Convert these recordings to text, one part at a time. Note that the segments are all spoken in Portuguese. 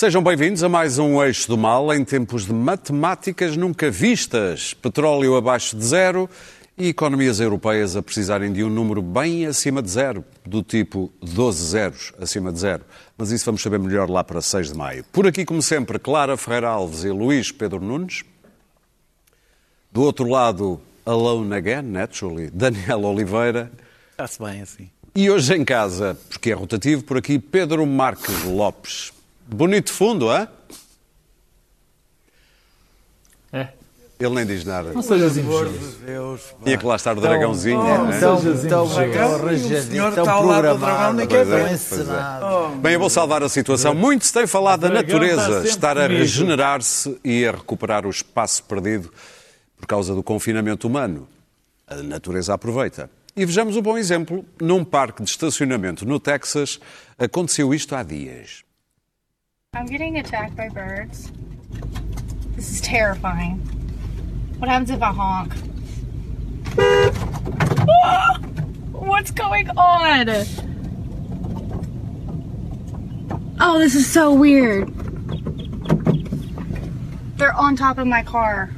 Sejam bem-vindos a mais um Eixo do Mal em tempos de matemáticas nunca vistas, petróleo abaixo de zero e economias europeias a precisarem de um número bem acima de zero, do tipo 12 zeros acima de zero. Mas isso vamos saber melhor lá para 6 de maio. Por aqui, como sempre, Clara Ferreira Alves e Luís Pedro Nunes. Do outro lado, Alone Again, naturally, Daniel Oliveira. Está-se bem assim. E hoje em casa, porque é rotativo, por aqui, Pedro Marques Lopes. Bonito fundo, é? É. Ele nem diz nada. Não sejas invejoso. Deus. Tinha que lá estar o dragãozinho. Oh, né? o senhor está ao lado do dragão, programado, nem quer pois é, ver. pois é. encenado. Bem, eu vou salvar a situação. Muito se tem falado da natureza estar a regenerar-se e a recuperar o espaço perdido por causa do confinamento humano. A natureza aproveita. E vejamos um bom exemplo. Num parque de estacionamento no Texas, aconteceu isto há dias. I'm getting attacked by birds. This is terrifying. What happens if I honk? Ah! What's going on? Oh, this is so weird. They're on top of my car.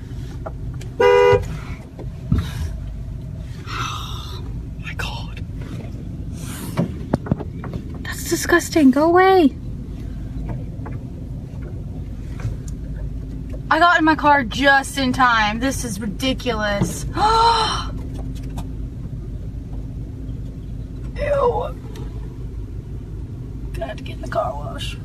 Oh my god. That's disgusting. Go away. I got in my car just in time. This is ridiculous. Ew. To get in the car wash.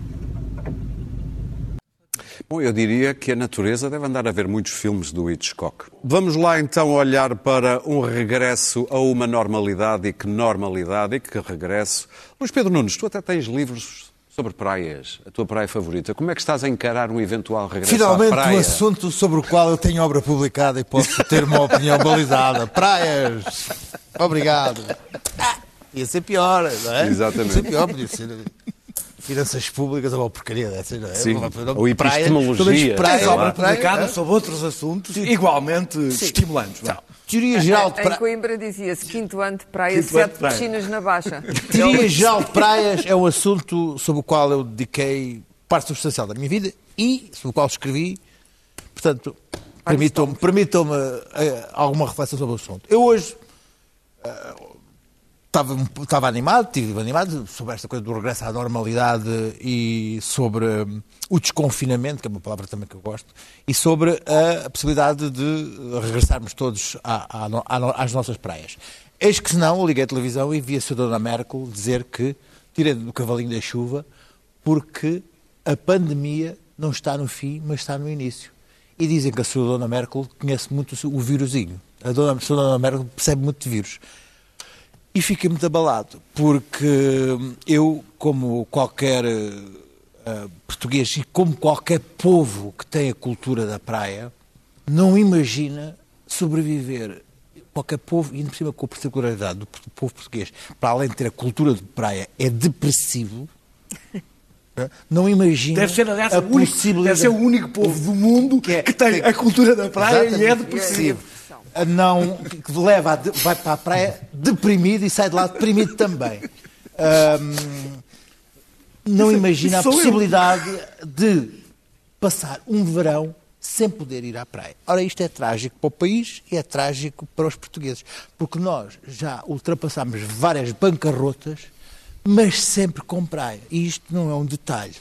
Bom, eu diria que a natureza deve andar a ver muitos filmes do Hitchcock. Vamos lá então olhar para um regresso a uma normalidade e que normalidade e que regresso. Luís Pedro Nunes, tu até tens livros sobre praias, a tua praia favorita. Como é que estás a encarar um eventual regresso Finalmente, à praia? um assunto sobre o qual eu tenho obra publicada e posso ter uma opinião balizada. Praias. Obrigado. Ah, ia ser pior, não é? Exatamente. Ia ser pior, podia ser. Finanças públicas ou uma porcaria dessas, não é? Sim. Ou praias, epistemologia. Praias, Sei lá. obra Publicada sobre outros assuntos igualmente estimulantes. Teoria geral de Em praias. Coimbra dizia-se quinto ano de praia, Quinto ano sete praia. piscinas na baixa. Teoria geral de praias é um assunto sobre o qual eu dediquei parte substancial da minha vida e sobre o qual escrevi. Portanto, permitam-me permitam alguma reflexão sobre o assunto. Eu hoje eh, estava, estava animado, estive animado sobre esta coisa do regresso à normalidade e sobre hum, o desconfinamento, que é uma palavra também que eu gosto, e sobre a possibilidade de regressarmos todos à- à à às nossas praias. Eis que, se não, liguei a televisão e vi a Sra. Dona Merkel dizer que tirei do cavalinho da chuva porque a pandemia não está no fim, mas está no início. E dizem que a Sra. Dona Merkel conhece muito o vírusinho. A Dona, a. Dona Merkel percebe muito de vírus. E fiquei muito abalado, porque eu, como qualquer eh, português e como qualquer povo que tem a cultura da praia, não imagina sobreviver. Qualquer povo, e ainda por cima com a particularidade do povo português, para além de ter a cultura de praia, é depressivo. eh, Não imagina Deve ser, aliás, a único, deve possibilidade ser o único povo do mundo Que que, é- tem tem- a cultura da praia e é depressivo. a não que leva a de- vai para a praia deprimido e sai de lá deprimido também. Ahm, não imagina a possibilidade de passar um verão sem poder ir à praia. Ora, isto é trágico para o país e é trágico para os portugueses, porque nós já ultrapassámos várias bancarrotas, mas sempre com praia. E isto não é um detalhe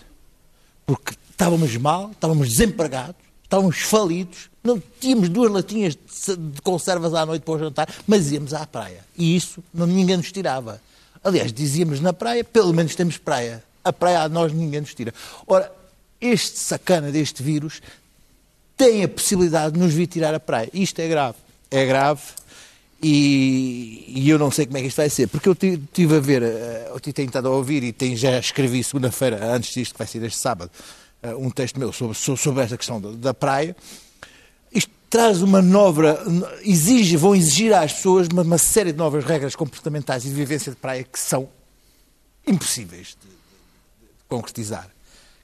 porque estávamos mal, estávamos desempregados, estávamos falidos, não tínhamos duas latinhas de se- de conservas à noite para o jantar, mas íamos à praia. E isso não, ninguém nos tirava. Aliás, dizíamos na praia, pelo menos temos praia. A praia a nós ninguém nos tira. Ora, este sacana deste vírus tem a possibilidade de nos vir tirar a praia. Isto é grave. É grave e, e eu não sei como é que isto vai ser. Porque eu estive a ver, eh, eu tenho estado a ouvir e tenho, já escrevi segunda-feira, antes disto, que vai ser este sábado, eh, um texto meu sobre, so- sobre esta questão da praia. Traz uma nova, exige, vão exigir às pessoas uma, uma série de novas regras comportamentais e de vivência de praia que são impossíveis de, de- de concretizar.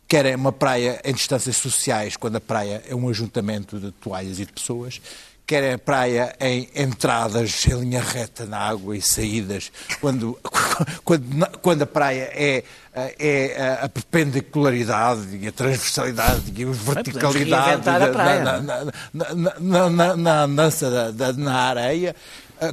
Quer é uma praia em distâncias sociais, quando a praia é um ajuntamento de toalhas e de pessoas, quer a praia em entradas em linha reta na água e saídas, quando, quando, quando a praia é, é a perpendicularidade e a transversalidade e a verticalidade reinventar a praia. na, na, na, na, na, na dança da, da- na areia,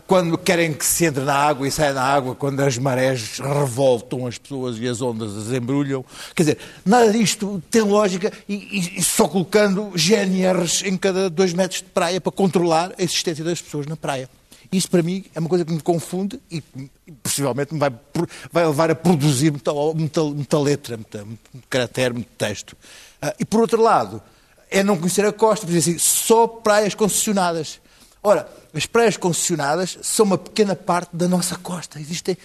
quando querem que se entre na água e saia da água, quando as marés revoltam as pessoas e as ondas as embrulham. Quer dizer, nada disto tem lógica e, e- só colocando GNRs em cada dois metros de praia para controlar a existência das pessoas na praia. Isso, para mim, é uma coisa que me confunde e possivelmente me vai, vai levar a produzir muita, muita, muita letra, muita, muito caractere, muito texto. Ah, e, por outro lado, é não conhecer a costa, por assim, só praias concessionadas. Ora, as praias concessionadas são uma pequena parte da nossa costa. Existem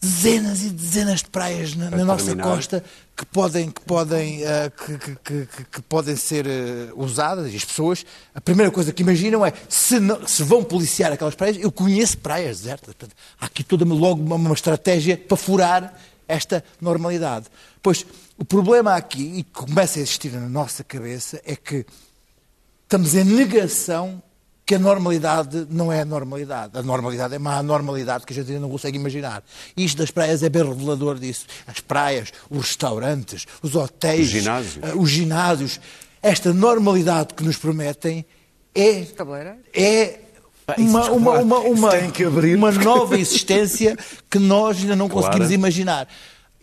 dezenas e dezenas de praias na, na nossa costa que podem, que podem, eh, que, que- que- que- podem ser eh, usadas e as pessoas, a primeira coisa que imaginam é se, não- se vão policiar aquelas praias, eu conheço praias desertas. Portanto, há aqui toda logo uma, uma estratégia para furar esta normalidade. Pois o problema aqui, e que começa a existir na nossa cabeça, é que estamos em negação que a normalidade não é a normalidade. A normalidade é uma anormalidade que a gente ainda não consegue imaginar. E isto das praias é bem revelador disso. As praias, os restaurantes, os hotéis, Os ginásios. eh, os ginásios. Esta normalidade que nos prometem é, é isso, uma, uma, uma, uma, tem que abrir. uma nova existência que nós ainda não Claro. conseguimos imaginar.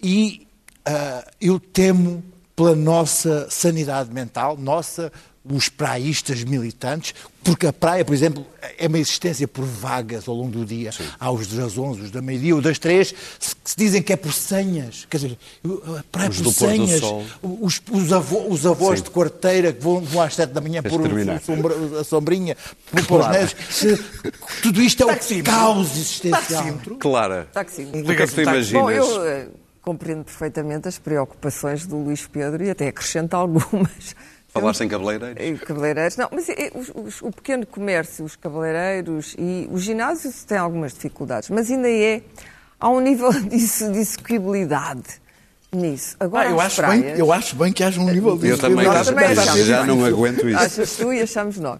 E ah, eu temo pela nossa sanidade mental, nossa, os praístas militantes, porque a praia, por exemplo, é uma existência por vagas ao longo do dia. Há os das 11, os da meio-dia, os das 3, se, se dizem que é por senhas. Quer dizer, a praia Os por senhas. sol. Os, os, avô- os avós Sim. de quarteira que vão, vão às 7 da manhã o- o sombra- a sombrinha, pôr para os netos. Se- Tudo isto é um Taxímetro. caos existencial. Taxímetro. Clara, Taxímetro. o que é que tu imaginas? Bom, eu eh, compreendo perfeitamente as preocupações do Luís Pedro e até acrescento algumas. Falaste em cabeleireiros? Cabeleireiros, não, mas eh, os- os- o pequeno comércio, os cabeleireiros e os ginásios têm algumas dificuldades, mas ainda é, há um nível de, exe- de execuibilidade nisso. Agora, Ah, eu, acho praias, bem, eu acho bem que haja um nível Eu disso. também, acho- também já- já não aguento isso. Achas tu e achamos nós.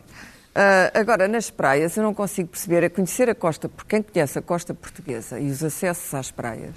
Ah, agora, nas praias, eu não consigo perceber, é conhecer a costa, por quem conhece a costa portuguesa e os acessos às praias,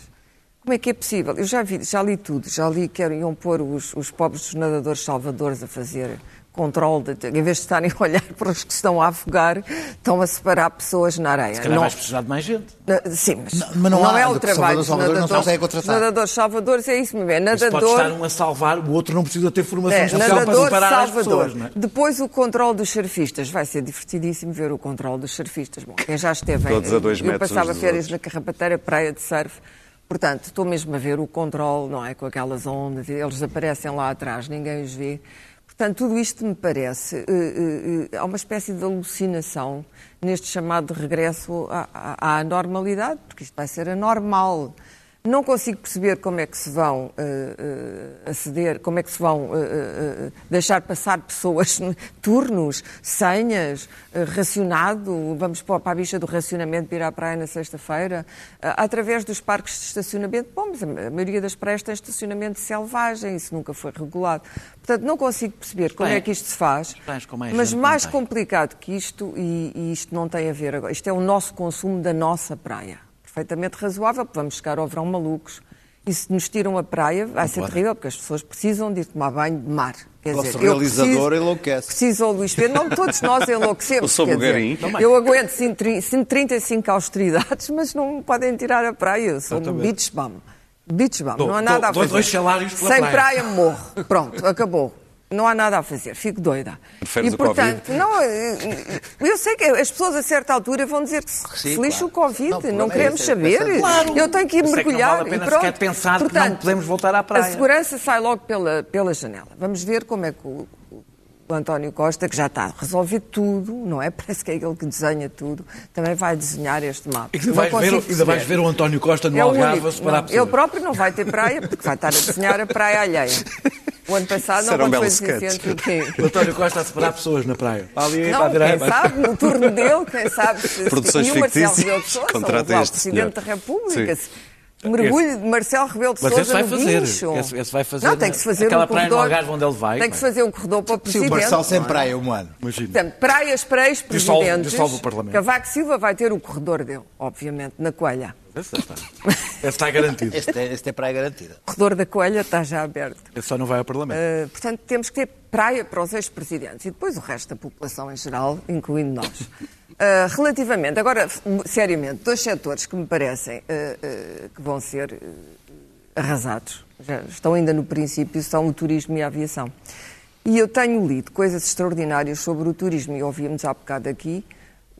como é que é possível? Eu já, vi, já li tudo, já li que iam pôr os, os pobres dos nadadores salvadores a fazer controle, de, em vez de estarem a olhar para os que estão a afogar, estão a separar pessoas na areia. Se calhar Não- vais precisar de mais gente. na- Sim, mas, Não, mas não há, é o trabalho dos não nadadores. contratar. Nadadores salvadores é isso mesmo, é Mas pode nadador... estar um a salvar, o outro não precisa ter formação É, especial para nadador, separar as salvador. pessoas. Não é? Depois o controle dos surfistas. Vai ser divertidíssimo ver o controle dos surfistas. Bom, quem já esteve em- Todos a dois Eu metros passava férias outros. na Carrapateira, praia de surf. Portanto, estou mesmo a ver o controle, não é? Com aquelas ondas, eles aparecem lá atrás, ninguém os vê. Portanto, tudo isto me parece. eh, eh, há uma espécie de alucinação neste chamado regresso à, à, à normalidade, porque isto vai ser anormal. Não consigo perceber como é que se vão eh, eh, aceder, como é que se vão eh, deixar passar pessoas, turnos, senhas, racionado, vamos para a bicha do racionamento para ir à praia na sexta-feira, através dos parques de estacionamento. Bom, mas a maioria das praias tem estacionamento selvagem, isso nunca foi regulado. Portanto, não consigo perceber como Bem, é que isto se faz, mais mas mais complicado que isto, e, e isto não tem a ver agora, isto é o nosso consumo da nossa praia. Perfeitamente razoável, porque vamos chegar ao verão malucos. E se nos tiram a praia, vai ser pode. terrível, porque as pessoas precisam de ir tomar banho de mar. Quer Nosso dizer, eu realizador preciso- enlouquece. Preciso ao Luís Pedro, não todos nós enlouquecemos. Eu sou bugarim. Eu aguento 135 austeridades, mas não me podem tirar a praia. Eu sou um beach bum. Beach bum, não há nada a fazer. dois salários pela Sem praia. praia morro. Pronto, acabou. Não há nada a fazer, fico doida. Preferes e portanto, Covid? não, eh, eu sei que as pessoas a certa altura vão dizer que se, Sim, se lixa claro. o Covid, Não, não, é queremos é saber. Claro. Eu tenho que ir é que não mergulhar vale a pena e pronto. sequer pensar que não podemos voltar à praia. A segurança sai logo pela, pela janela. Vamos ver como é que o, o António Costa, que já está a resolver tudo, não é? Parece que é ele que desenha tudo, também vai desenhar este mapa. E que vais ver, ainda vais ver o António Costa no É Algarve a separar ele próprio não vai ter praia, porque vai estar a desenhar a praia alheia. O ano passado Isso não um foi belo sketch. deficiente, o quê? O António Costa a separar pessoas na praia. Ali, para a Não, quem sabe, no turno dele, quem sabe se... Produções e o Marcelo fictícias, Rebelo de Sousa, o Presidente senhor. da República. Sim. Mergulho de Marcelo Rebelo de Mas Sousa vai no fazer. guincho. Esse, esse vai fazer. Não, tem que se fazer aquela um praia corredor. no Algarve onde ele vai. Tem que se fazer um corredor para o Se o Presidente. Marcelo sem é? praia um ano. Imagina. Portanto, praias para Dissolve- ex-presidentes. dissolve o Parlamento. Cavaco Silva vai ter o corredor dele, obviamente, na Coelha. Esse está. Esse está garantido. Este é, este é praia garantida. O corredor da Coelha está já aberto. Esse só não vai ao Parlamento. Uh, portanto, temos que ter praia para os ex-presidentes e depois o resto da população em geral, incluindo nós. Uh, relativamente, agora, seriamente, dois setores que me parecem uh, uh, que vão ser uh, arrasados, já estão ainda no princípio, são o turismo e a aviação. E eu tenho lido coisas extraordinárias sobre o turismo e ouvíamos há bocado aqui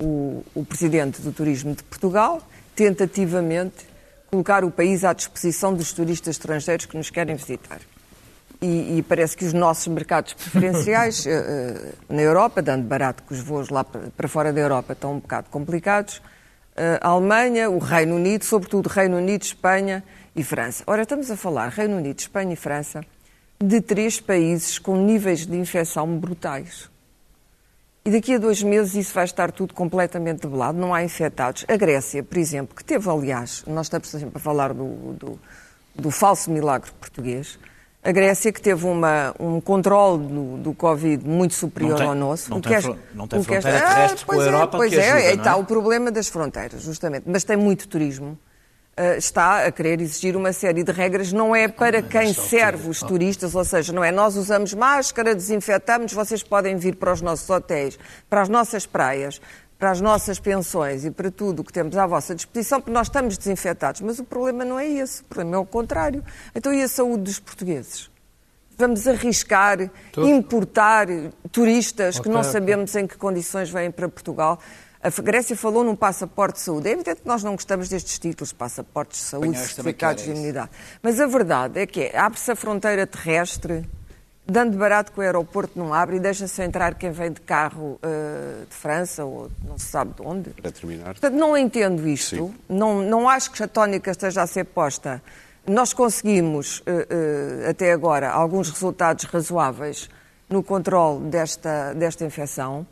o, o presidente do Turismo de Portugal, tentativamente colocar o país à disposição dos turistas estrangeiros que nos querem visitar. E, e parece que os nossos mercados preferenciais eh, na Europa, dando barato que os voos lá para para fora da Europa estão um bocado complicados, eh, a Alemanha, o Reino Unido, sobretudo Reino Unido, Espanha e França. Ora, estamos a falar Reino Unido, Espanha e França de três países com níveis de infecção brutais. E daqui a dois meses isso vai estar tudo completamente debelado, não há infectados. A Grécia, por exemplo, que teve, aliás, nós estamos sempre a falar do, do, do falso milagre português, a Grécia que teve uma, um controle do, do Covid muito superior tem- ao nosso. não o tem que é- não tem o que é- fronteira terrestre com a pois é, Europa Pois que é, ajuda, não está é? o problema das fronteiras, justamente. Mas tem muito turismo. Ah, está a querer exigir uma série de regras, não é para quem serve os turistas, ou seja, não é nós usamos máscara, desinfetamos, vocês podem vir para os nossos hotéis, para as nossas praias, para as nossas pensões e para tudo o que temos à vossa disposição, porque nós estamos desinfetados. Mas o problema não é esse, o problema é o contrário. Então e a saúde dos portugueses? Vamos arriscar importar turistas que não sabemos em que condições vêm para Portugal. A Grécia falou num passaporte de saúde. É evidente que nós não gostamos destes títulos, passaportes de saúde, Espanhóis certificados de imunidade. Mas a verdade é que é, abre-se a fronteira terrestre, dando barato que o aeroporto não abre e deixa-se entrar quem vem de carro eh, de França ou não se sabe de onde. Para terminar. Portanto, não entendo isto. Sim. Não, não acho que a tónica esteja a ser posta. Nós conseguimos, eh, eh, até agora, alguns resultados razoáveis no controle desta, desta infecção,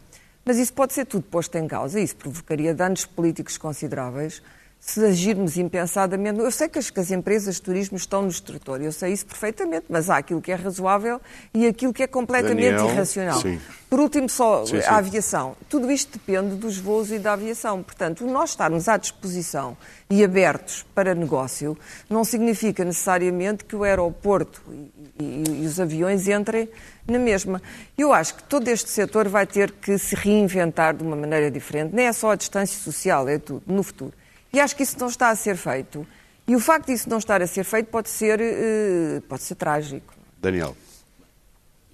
mas isso pode ser tudo posto em causa. Isso provocaria danos políticos consideráveis se agirmos impensadamente. Eu sei que as, que as empresas de turismo estão no extrator, eu sei isso perfeitamente, mas há aquilo que é razoável e aquilo que é completamente Daniel, irracional. sim. Por último, só Sim, sim. a aviação. Tudo isto depende dos voos e da aviação. Portanto, nós estarmos à disposição e abertos para negócio não significa necessariamente que o aeroporto e, e- e os aviões entrem na mesma. Eu acho que todo este setor vai ter que se reinventar de uma maneira diferente. Nem é só a distância social, é tudo, no futuro. E acho que isso não está a ser feito. E o facto disso não estar a ser feito pode ser, eh, pode ser trágico. Daniel,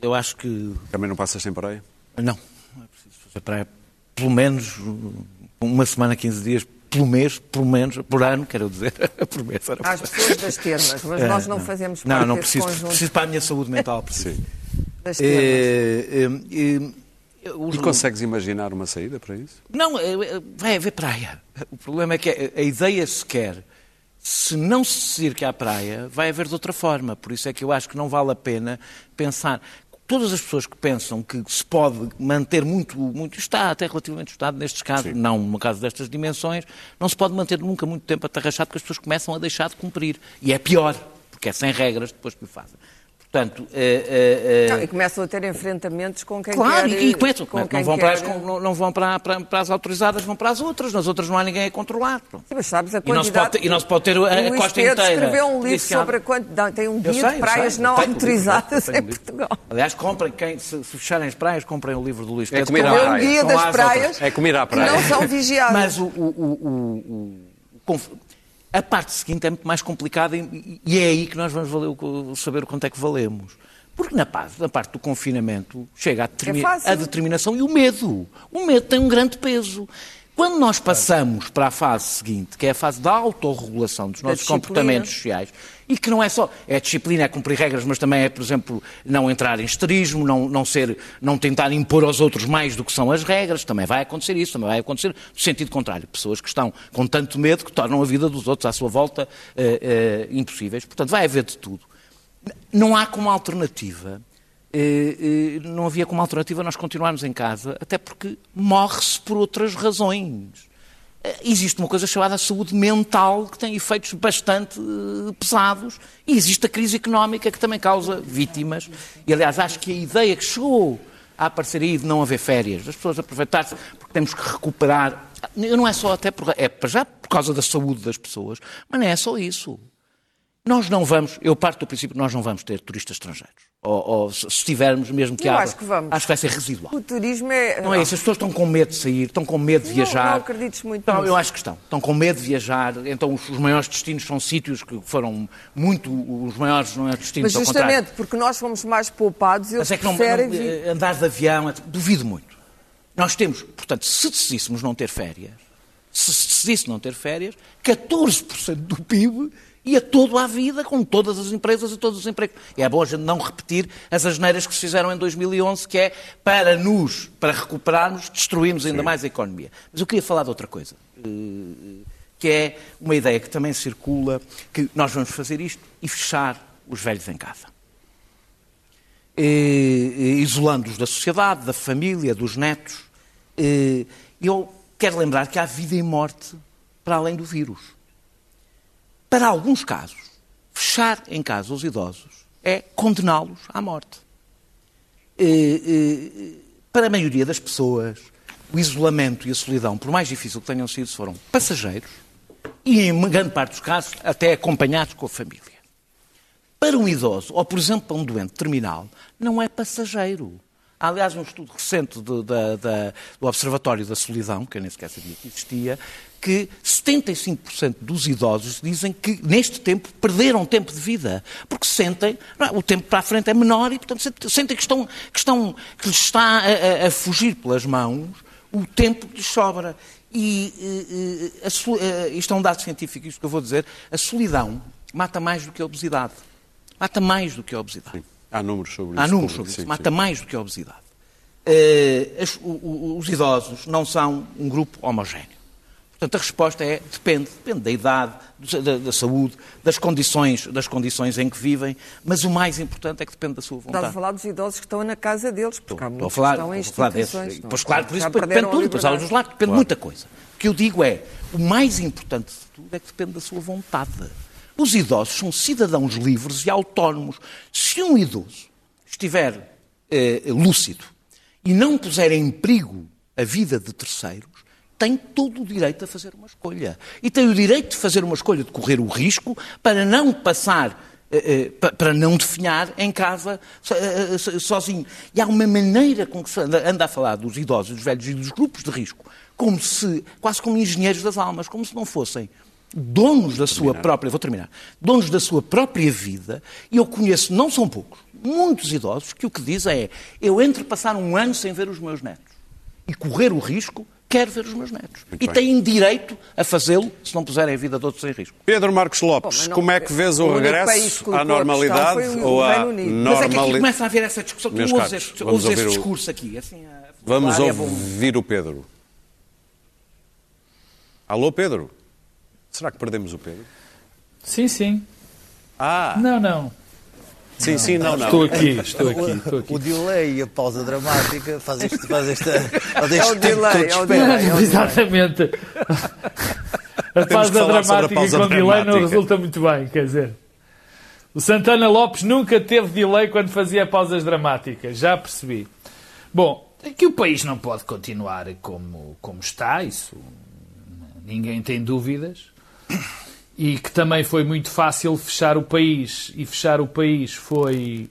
Eu acho que também não passas sem praia? Não, não é preciso fazer praia. Pelo menos uh, uma semana, 15 dias, pelo mês, pelo menos, por ano, quero dizer, por mês. Era Às pessoas das termas, mas É, nós não fazemos Não, parte não desse preciso, conjunto preciso para a minha saúde mental. Preciso. Sim. das termas. É, é, é, os- E consegues imaginar uma saída para isso? Não, é, é, vai haver praia. O problema é que a, ideia sequer, se não se ir que à praia, vai haver de outra forma. Por isso é que eu acho que não vale a pena pensar. Todas as pessoas que pensam que se pode manter muito, muito está até relativamente estado nestes casos, Sim. não no caso destas dimensões, não se pode manter nunca muito tempo atarrachado porque as pessoas começam a deixar de cumprir. E é pior, porque é sem regras depois que o fazem. Portanto, é, é, é, Não, e começam a ter enfrentamentos com quem Claro, quer... e, e começam, com não, vão, para as, quer- com- não, não vão para, para- para as autorizadas, vão para as outras. Nas outras não há ninguém a controlar. Sim, Mas sabes a E não se quantidade... pode ter- e não se pode ter a- a costa Pedro inteira escreveu um livro sobre a quantidade... Tem um guia sei, de praias sei, não autorizadas em. Portugal. Aliás, comprem, quem, se, se fecharem as praias, comprem o livro do Luís É Pedro. comer à Estão É um praia. guia das as praias. É comer à que praia. não são vigiadas. Mas o, o- o- o- o- o conf- a parte seguinte é muito mais complicada e, e é aí que nós vamos valer o- saber o quanto é que valemos. Porque na, parte- na parte do confinamento chega a, determi- É a determinação e o medo. O medo tem um grande peso. Quando nós passamos para a fase seguinte, que é a fase da autorregulação dos nossos comportamentos sociais, e que não é só, é disciplina, é cumprir regras, mas também é, por exemplo, não entrar em esterismo, não, não, ser, não tentar impor aos outros mais do que são as regras, também vai acontecer isso, também vai acontecer no sentido contrário. Pessoas que estão com tanto medo que tornam a vida dos outros à sua volta eh, eh, impossíveis. Portanto, vai haver de tudo. Não há como alternativa, não havia como alternativa nós continuarmos em casa, até porque morre-se por outras razões. eh, existe uma coisa chamada saúde mental que tem efeitos bastante eh, pesados e existe a crise económica que também causa vítimas. E, aliás, acho que a ideia que chegou a aparecer aí de não haver férias, das pessoas aproveitar-se porque temos que recuperar. Não é só até por, é já por causa da saúde das pessoas, mas não é só isso. Nós não vamos, eu parto do princípio nós não vamos ter turistas estrangeiros. Ou, ou se tivermos, mesmo que Eu haja, acho que vamos. acho que vai ser residual. O turismo é. Não é isso, as pessoas estão com medo de sair, estão com medo de Não- viajar. não acredites muito Não, nisso. eu acho que estão. Estão com medo de viajar, então os, os maiores destinos são sítios que foram muito os maiores não é, destinos, Mas justamente porque nós fomos mais poupados, eles Mas é que não, preferem não, vir. eh, andar de avião, duvido muito. Nós temos, portanto, se decidíssemos não ter férias, se se decidisse não ter férias, 14% do PIB ia todo à vida, com todas as empresas e todos os empregos. E é bom a gente não repetir as asneiras que se fizeram em 2011, que é para nos, para recuperarmos, destruirmos ainda mais a economia. Mas eu queria falar de outra coisa, eh, que é uma ideia que também circula, que nós vamos fazer isto e fechar os velhos em casa eh, isolando-os da sociedade, da família, dos netos. Eh, eu quero lembrar que há vida e morte para além do vírus. Para alguns casos, fechar em casa os idosos é condená-los à morte. Eh, eh, para a maioria das pessoas, o isolamento e a solidão, por mais difícil que tenham sido, foram passageiros e, em grande parte dos casos, até acompanhados com a família. Para um idoso, ou por exemplo para um doente terminal, não é passageiro. Há, aliás, um estudo recente do, do Observatório da Solidão, que eu nem sequer sabia que existia, que 75% dos idosos dizem que neste tempo perderam tempo de vida. Porque sentem, é, o tempo para a frente é menor e, portanto, sent- sentem que, estão, que, estão, que lhes está a, a- a fugir pelas mãos o tempo que lhes sobra. E eh, a eh, isto é um dado científico, isto que eu vou dizer, a solidão mata mais do que a obesidade. Mata mais do que a obesidade. Há números sobre isso. Há números sobre isso. sim, Mata sim. mais do que a obesidade. Eh, as- o- o- os idosos não são um grupo homogéneo. Portanto, a resposta é depende. Depende da idade, do- da, da saúde, das condições, das condições em que vivem, mas o mais importante é que depende da sua Estás a vontade. falar dos idosos que estão na casa deles, porque há Estou a muitos falar, que estão em estou a falar desses. instituições. não é? Pois claro, por isso depende tudo, depois há os lados, depende de muita coisa. O que eu digo é, o mais importante de tudo é que depende da sua vontade. Os idosos são cidadãos livres e autónomos. Se um idoso estiver eh, lúcido e não puser em perigo a vida de terceiros, tem todo o direito a fazer uma escolha. E tem o direito de fazer uma escolha, de correr o risco para não passar eh, eh, pa- para não definhar em casa eh, so- sozinho. E há uma maneira com que se anda a falar dos idosos, dos velhos e dos grupos de risco, como se, quase como engenheiros das almas, como se não fossem donos da sua própria, vou terminar, donos da sua própria vida, e eu conheço, não são poucos, muitos idosos que o que dizem é, eu entre passar um ano sem ver os meus netos e correr o risco, quero ver os meus netos. e bem. têm direito a fazê-lo se não puserem a vida de outros em risco. Pedro Marcos Lopes, Bom, não- como é que vês o, regresso à a normalidade questão foi o ou à Unido. Mas é que aqui normalidade? começa a haver essa discussão. Tu ouves, este, ouves este ouvir o- discurso aqui. Assim, a Vamos falar, é ouvir o Pedro. Alô, Pedro? Será que perdemos o Pedro? Sim, sim. Ah, Não, não. sim, sim, não, não. Estou aqui, estou aqui, estou aqui. O delay e a pausa dramática faz, isto, faz esta. Faz É este o delay, todo é o delay. é o delay. Exatamente. A pausa sobre a dramática pausa com delay não dramática. resulta muito bem, quer dizer. O Santana Lopes nunca teve delay quando fazia pausas dramáticas, já percebi. Bom, é que o país não pode continuar como, como está, isso ninguém tem dúvidas. E que também foi muito fácil fechar o país, e fechar o país foi,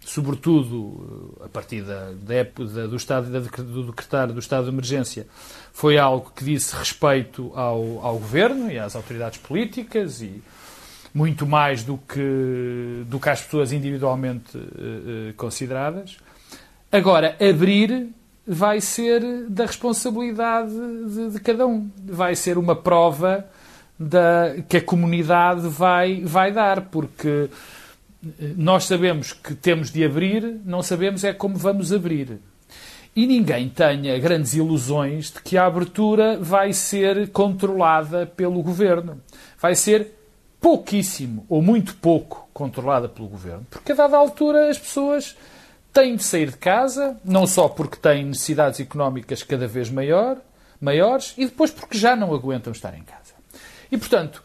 sobretudo, a partir da, da época do, estado, da, do decretar do estado de emergência, foi algo que disse respeito ao, ao governo e às autoridades políticas e muito mais do que, do que às pessoas individualmente eh, eh, consideradas. Agora, abrir vai ser da responsabilidade de, de cada um. Vai ser uma prova da, que a comunidade vai, vai dar, porque eh, nós sabemos que temos de abrir, não sabemos é como vamos abrir. E ninguém tenha grandes ilusões de que a abertura vai ser controlada pelo governo. Vai ser pouquíssimo ou muito pouco controlada pelo governo, porque a dada altura as pessoas têm de sair de casa, não só porque têm necessidades económicas cada vez maior, maiores e depois porque já não aguentam estar em casa. E, portanto,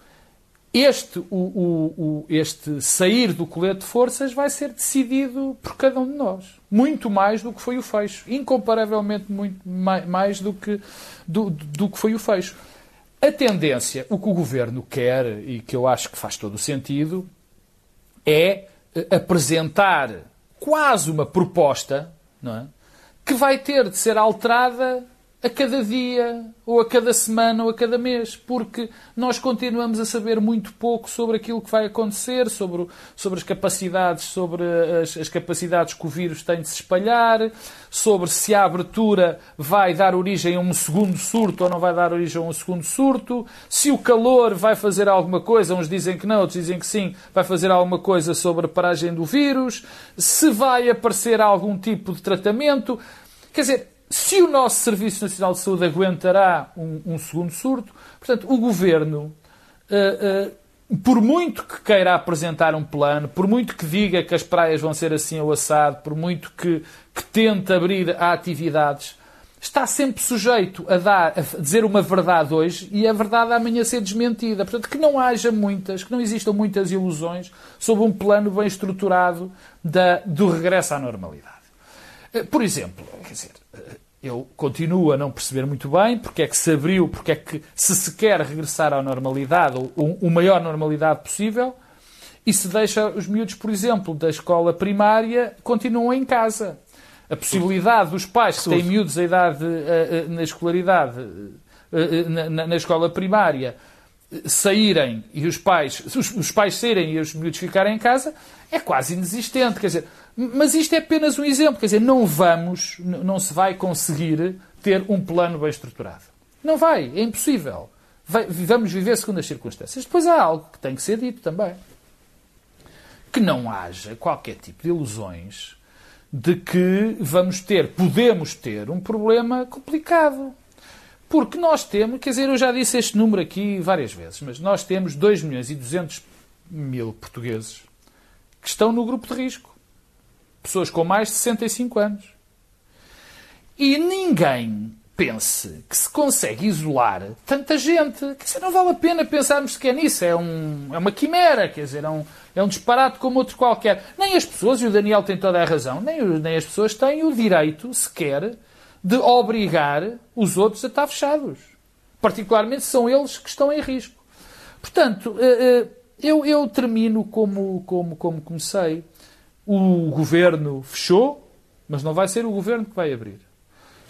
este, o, o, o, este sair do colete de forças vai ser decidido por cada um de nós. Muito mais do que foi o fecho. Incomparavelmente muito mais do que, do, do que foi o fecho. A tendência, o que o governo quer, e que eu acho que faz todo o sentido, é eh, apresentar quase uma proposta não é? que vai ter de ser alterada a cada dia, ou a cada semana, ou a cada mês, porque nós continuamos a saber muito pouco sobre aquilo que vai acontecer, sobre, sobre as capacidades, sobre as, as capacidades que o vírus tem de se espalhar, sobre se a abertura vai dar origem a um segundo surto ou não vai dar origem a um segundo surto, se o calor vai fazer alguma coisa, uns dizem que não, outros dizem que sim, vai fazer alguma coisa sobre a paragem do vírus, se vai aparecer algum tipo de tratamento. Quer dizer, se o nosso Serviço Nacional de Saúde aguentará um, um segundo surto, portanto, o Governo, uh, uh, por muito que queira apresentar um plano, por muito que diga que as praias vão ser assim ao assado, por muito que, que tente abrir a atividades, está sempre sujeito a, dar, a dizer uma verdade hoje e a verdade amanhã ser desmentida. Portanto, que não haja muitas, que não existam muitas ilusões sobre um plano bem estruturado da, do regresso à normalidade. Eh, por exemplo, quer dizer, eu continuo a não perceber muito bem porque é que se abriu, porque é que se se quer regressar à normalidade, ou o maior normalidade possível, e se deixa os miúdos, por exemplo, da escola primária, continuam em casa. A possibilidade dos pais que têm miúdos a idade, na escolaridade, na, na escola primária, saírem e os pais, os, os pais saírem e os miúdos ficarem em casa, é quase inexistente. Quer dizer, mas isto é apenas um exemplo. Quer dizer, não vamos, não se vai conseguir ter um plano bem estruturado. Não vai, é impossível. Vai, vamos viver segundo as circunstâncias. Depois há algo que tem que ser dito também. Que não haja qualquer tipo de ilusões de que vamos ter, podemos ter, um problema complicado. Porque nós temos, quer dizer, eu já disse este número aqui várias vezes, mas nós temos 2 milhões e 200 mil portugueses que estão no grupo de risco pessoas com mais de 65 anos. E ninguém pense que se consegue isolar tanta gente. Quer dizer, não vale a pena pensarmos sequer nisso. É, um, é uma quimera, quer dizer, é um, é um disparate como outro qualquer. Nem as pessoas, e o Daniel tem toda a razão, nem, nem as pessoas têm o direito sequer de obrigar os outros a estar fechados. Particularmente são eles que estão em risco. Portanto, eh, eh, eu, eu termino como, como, como comecei o governo fechou, mas não vai ser o governo que vai abrir.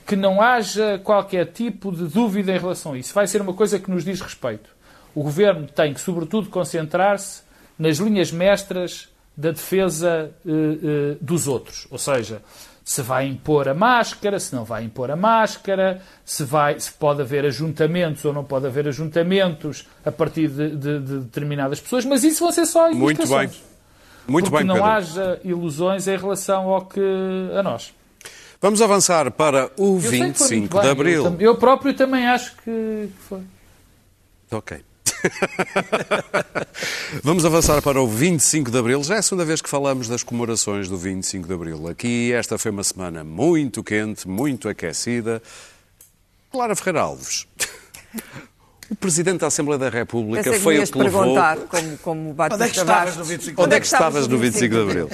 Que não haja qualquer tipo de dúvida em relação a isso. Vai ser uma coisa que nos diz respeito. O governo tem que, sobretudo, concentrar-se nas linhas mestras da defesa uh, dos outros. Ou seja, se vai impor a máscara, se não vai impor a máscara, se, vai, se pode haver ajuntamentos ou não pode haver ajuntamentos a partir de, de, de determinadas pessoas, mas isso vão ser só Muito bem. Muito porque bem, não Pedro. haja ilusões em relação ao que a nós. Vamos avançar para o Eu sei que foi 25 muito bem. de Abril. Eu, eu próprio também acho que foi. Ok. Vamos avançar para o 25 de Abril. Já é a segunda vez que falamos das comemorações do 25 de Abril. Aqui esta foi uma semana muito quente, muito aquecida. Clara Ferreira Alves. O Presidente da Assembleia da República Pensei foi o que levou... perguntar, como, como Batista Onde é que estavas no 25 Onde é que estavas no 25 de Abril?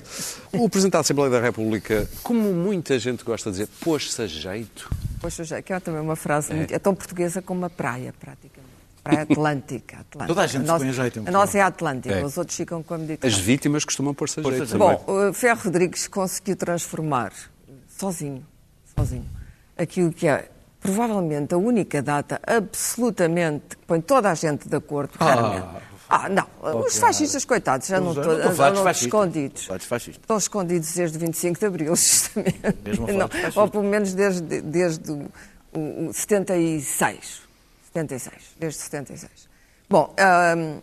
O Presidente da Assembleia da República, como muita gente gosta de dizer, pôs-se a jeito. Poxa, já, que é também uma frase muito, é tão portuguesa como a praia, praticamente. Praia Atlântica. Atlântica. Toda a gente se nossa, põe a jeito em A nossa é a Atlântica, É. os outros ficam com a As Mediterrânea. vítimas costumam pôr-se a jeito a. Bom, o Ferro Rodrigues conseguiu transformar, sozinho, sozinho, aquilo que é provavelmente a única data absolutamente que põe toda a gente de acordo, raramente. Ah, não, os fascistas, coitados, já não estão não estou a fascistas. escondidos. A. Estão escondidos desde 25 de Abril, justamente. Mesmo a Não, ou pelo menos desde, desde o, o 76. 76. Desde 76. Bom, hum,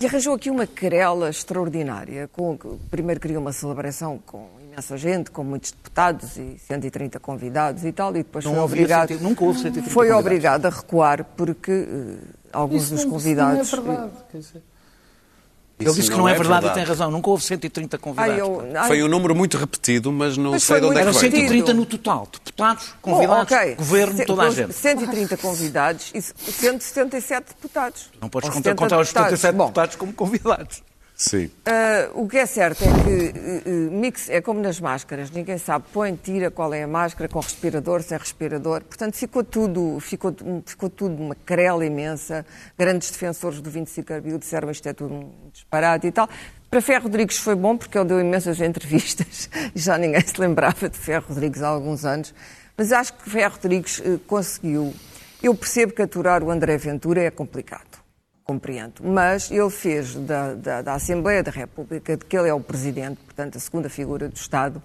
e arranjou aqui uma querela extraordinária. Com, primeiro criou uma celebração com imensa gente, com muitos deputados e 130 convidados e tal, e depois Não foi obrigado, cento- nunca houve 130 foi convidados. obrigado a recuar porque eh, alguns Isso dos não, convidados... Não é verdade. quer dizer. Ele disse que não é, é verdade, verdade. e tem razão. Nunca houve 130 Ai, convidados. eu, ai, Foi um número muito repetido, mas não Mas sei foi de onde é muito que Eram veio. repetido. 130 no total. Deputados, bom, convidados, ok. governo, Se- toda a gente. 130 convidados e 177 deputados. Não podes contar, 70 contar os 77 Bom, deputados como convidados. Sim. Ah, o que é certo é que eh, mix é como nas máscaras, ninguém sabe, põe, tira qual é a máscara, com respirador, sem respirador. Portanto, ficou tudo, ficou, ficou tudo uma querela imensa. Grandes defensores do 25 de Abril disseram isto é tudo um disparate e tal. Para Ferro Rodrigues foi bom porque ele deu imensas entrevistas e já ninguém se lembrava de Ferro Rodrigues há alguns anos. Mas acho que Ferro Rodrigues eh, conseguiu. Eu percebo que aturar o André Ventura é complicado compreendo. Mas ele fez da, da, da Assembleia da República, de que ele é o presidente, portanto, a segunda figura do Estado,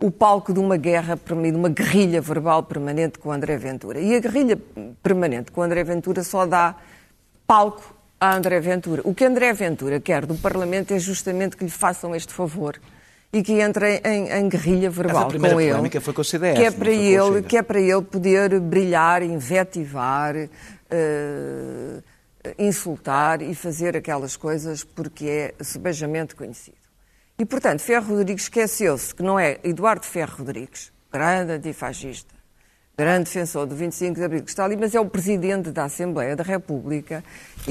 o palco de uma guerra, de uma guerrilha verbal permanente com André Ventura. E a guerrilha permanente com André Ventura só dá palco a André Ventura. O que André Ventura quer do Parlamento é justamente que lhe façam este favor e que entre em, em guerrilha verbal com ele. CDS, que é para ele, que é para ele poder brilhar, invetivar, eh, insultar e fazer aquelas coisas porque é subejamente conhecido. E, portanto, Ferro Rodrigues esqueceu-se que não é Eduardo Ferro Rodrigues, grande antifascista, grande defensor do 25 de Abril que está ali, mas é o Presidente da Assembleia da República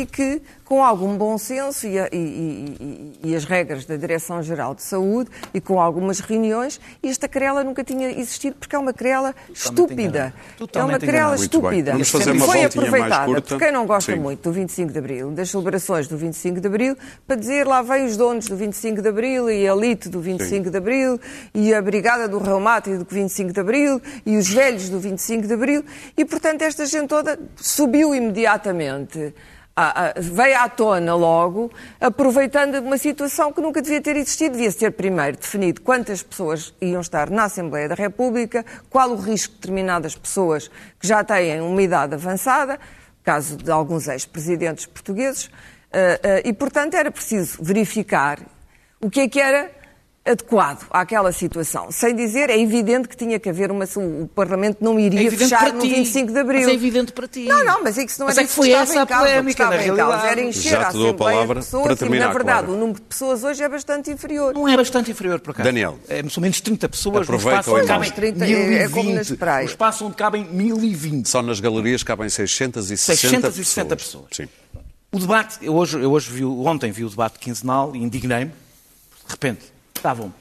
e que, com algum bom senso e, a- e- e- e- e as regras da Direção-Geral de Saúde e com algumas reuniões, esta querela nunca tinha existido porque é uma querela estúpida. É uma querela estúpida. Vamos fazer E uma foi aproveitada por quem não gosta Sim. muito do 25 de Abril, das celebrações do 25 de Abril, para dizer lá vem os donos do 25 de Abril e a elite do 25 de Abril e a brigada do reumático do 25 de Abril e os velhos do 25 de Abril e, portanto, esta gente toda subiu imediatamente. À- à- veio à tona logo, aproveitando uma situação que nunca devia ter existido. Devia ser primeiro definido quantas pessoas iam estar na Assembleia da República, qual o risco de determinadas pessoas que já têm uma idade avançada, caso de alguns ex-presidentes portugueses, eh, e, portanto, era preciso verificar o que é que era adequado àquela situação. Sem dizer, é evidente que tinha que haver uma. O Parlamento não É iria evidente fechar no ti. 25 de Abril. Mas é evidente para ti. Não, não, mas é que isso não Mas era é que foi essa em a causa. O que polémica, na realidade. Era encher Já a te dou a palavra de pessoas para e, terminar, na verdade, Clara. o número de pessoas hoje é bastante inferior. Não é bastante inferior, por acaso. Daniel. É mais ou menos 30 pessoas Aproveita no espaço o onde e-mail. cabem 30 é- é como 1020. nas praias. No espaço onde cabem 1020. Só nas galerias cabem 660 660 pessoas. Sim. O debate, eu hoje, eu hoje vi, o- ontem vi o debate quinzenal e indignei-me. De repente, estavam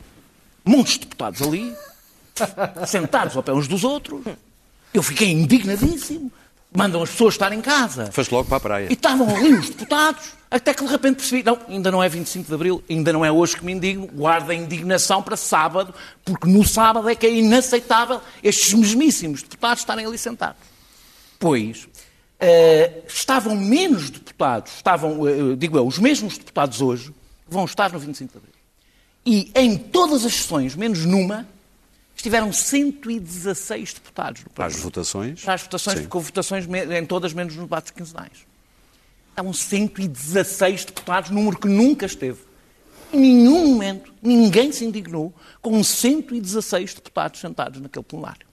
muitos deputados ali, sentados ao pé uns dos outros. Eu fiquei indignadíssimo. Mandam as pessoas estar em casa. Foste logo para a praia. E estavam ali os deputados, até que de repente percebi, não, ainda não é 25 de Abril, ainda não é hoje que me indigno, guarda a indignação para sábado, porque no sábado é que é inaceitável estes mesmíssimos deputados estarem ali sentados. Pois, eh, estavam menos deputados, estavam, eh, digo eu, os mesmos deputados hoje, vão estar no 25 de Abril. E em todas as sessões, menos numa, estiveram 116 deputados no Para as Parlamento. votações. Para as votações, Sim. porque houve votações em todas menos nos debates quinzenais. Estavam 116 deputados, número que nunca esteve. Em nenhum momento ninguém se indignou com 116 deputados sentados naquele plenário.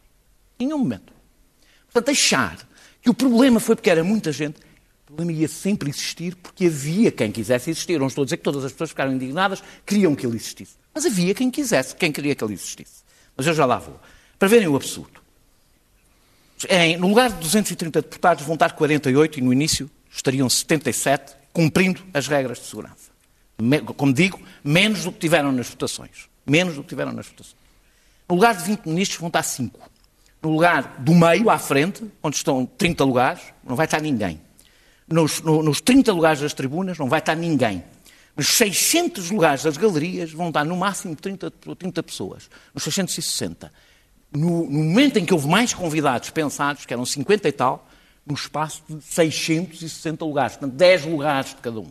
Em nenhum momento. Portanto, achar que o problema foi porque era muita gente, problema ia sempre existir porque havia quem quisesse existir. Não estou a dizer que todas as pessoas ficaram indignadas, queriam que ele existisse. Mas havia quem quisesse, quem queria que ele existisse. Mas eu já lá vou. Para verem o absurdo. Em, no lugar de 230 deputados vão estar 48 e no início estariam 77, cumprindo as regras de segurança. Como digo, menos do que tiveram nas votações. Menos do que tiveram nas votações. No lugar de 20 ministros vão estar 5. No lugar do meio, à frente, onde estão 30 lugares, não vai estar ninguém. Nos, no- nos 30 lugares das tribunas não vai estar ninguém. Nos 600 lugares das galerias vão estar no máximo 30, 30 pessoas. Nos 660. No, no momento em que houve mais convidados pensados, que eram 50 e tal, no espaço de 660 lugares. Portanto, 10 lugares de cada um.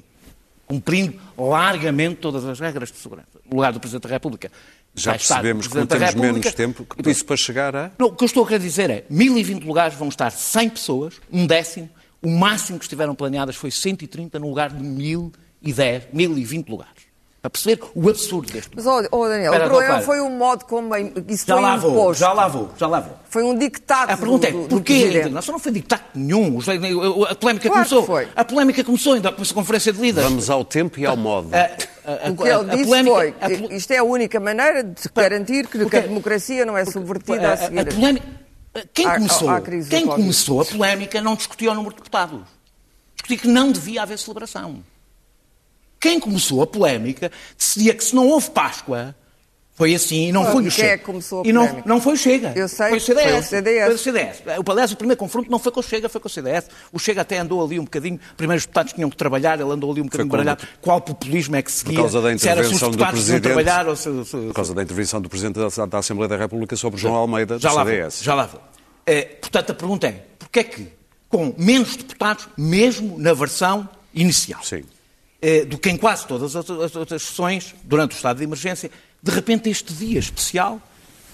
Cumprindo largamente todas as regras de segurança. No lugar do Presidente da República. Já o percebemos que não temos menos tempo, que isso para chegar a... Não, o que eu estou a querer dizer é, 1020 lugares vão estar 100 pessoas, um décimo, o máximo que estiveram planeadas foi 130 no lugar de 1010, 1020 lugares. Para perceber o absurdo deste. Mas, ó, ó, Daniel, Espera, o problema foi o modo como isso Já foi lá vou, imposto. já lá vou, já lá vou. Foi um dictado A pergunta é, do, do, do porquê a? Não foi dictado nenhum. A polémica Claro começou. foi. A polémica começou ainda com essa conferência de líderes. Vamos ao tempo e ao modo. A- a- a- O que ele a disse polémica- foi a isto é a única maneira de garantir que, que Porque- a democracia não é subvertida a, a, seguir. a polémica. Quem começou, à quem começou a polémica não discutia o número de deputados. Discutia que não devia haver celebração. Quem começou a polémica decidia que se não houve Páscoa, foi assim e não foi o Chega. é que começou a e não, não foi o Chega. Eu sei, foi o CDS. foi o CDS. Foi o CDS. O, o primeiro confronto não foi com o Chega, foi com o CDS. O Chega até andou ali um bocadinho, primeiro os deputados tinham que trabalhar, ele andou ali um bocadinho baralhado. Qual populismo é que seguia? causa da intervenção do Presidente. trabalhar ou se- se- Por causa da intervenção do Presidente da, da Assembleia da República sobre João Almeida, do já lá CDS. Vou, já lá vou. Eh, portanto, a pergunta é, porquê é que, com menos deputados, mesmo na versão inicial, Sim. eh, do que em quase todas as, as outras sessões, durante o estado de emergência, de repente este dia especial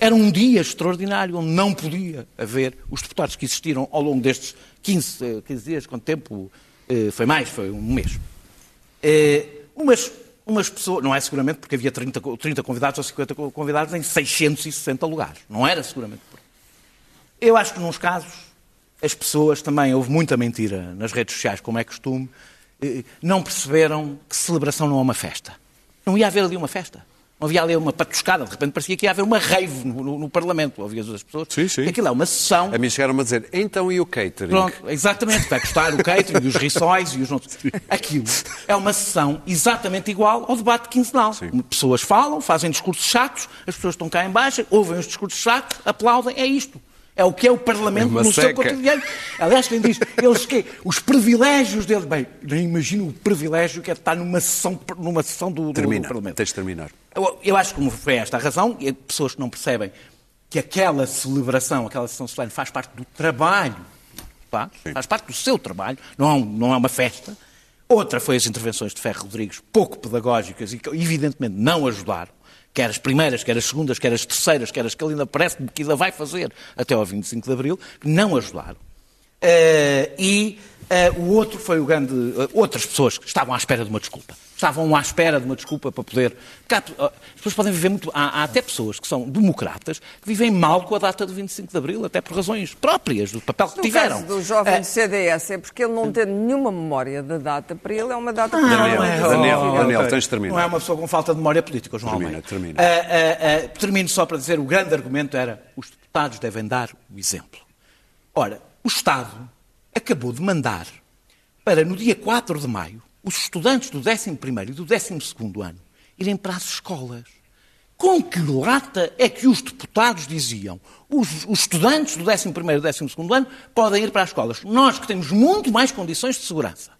era um dia extraordinário, onde não podia haver os deputados que existiram ao longo destes 15, eh, 15 dias, quanto tempo eh, foi mais, foi um mês. Eh, umas, umas pessoas, não é seguramente porque havia 30, co- 30 convidados ou 50 co- convidados em 660 lugares. Não era seguramente por. Eu acho que, nos casos, as pessoas também, houve muita mentira nas redes sociais, como é costume, eh, não perceberam que celebração não é uma festa. Não ia haver ali uma festa. Não havia ali uma patuscada. De repente parecia que ia haver uma rave no, no- no Parlamento. Ouvias as pessoas. Sim, sim. Aquilo é uma sessão. A mim chegaram-me a dizer, então e o catering? Pronto, exatamente, vai custar o catering, os rissóis e os não. Aquilo é uma sessão exatamente igual ao debate quinzenal. Pessoas falam, fazem discursos chatos, as pessoas estão cá em baixa, ouvem os discursos chatos, aplaudem, é isto. É o que é o Parlamento É no seu seca. cotidiano. Aliás, quem diz, eles que os privilégios deles. Bem, nem imagino o privilégio que é estar numa sessão, numa sessão do, do- do Termina, Parlamento. tens de terminar. Eu, eu acho que foi esta a razão, e pessoas que não percebem que aquela celebração, aquela sessão solene faz parte do trabalho, pá, faz parte do seu trabalho, não não é uma festa. Outra foi as intervenções de Ferro Rodrigues, pouco pedagógicas e que evidentemente não ajudaram, quer as primeiras, quer as segundas, quer as terceiras, quer as que ainda parece que ainda vai fazer até ao 25 de Abril, que não ajudaram. Eh, e eh, o outro foi o grande. eh, outras pessoas que estavam à espera de uma desculpa. Estavam à espera de uma desculpa para poder. Há- as pessoas podem viver muito. Há, há até pessoas que são democratas que vivem mal com a data do 25 de Abril, até por razões próprias do papel que No tiveram. caso do jovem Eh, do CDS, é porque ele não tem nenhuma memória da data. Para ele é uma data Não, Daniel, não é, Daniel, oh, Daniel, tens de terminar. Não é uma pessoa com falta de memória política, João Termina, Almeida. termina. Ah, ah, ah, termino só para dizer, o grande argumento era os deputados devem dar o exemplo. Ora, o Estado acabou de mandar para, no dia 4 de maio, os estudantes do 11º e do 12º ano irem para as escolas. Com que lata é que os deputados diziam os, os estudantes do 11º e do 12º ano podem ir para as escolas? Nós que temos muito mais condições de segurança,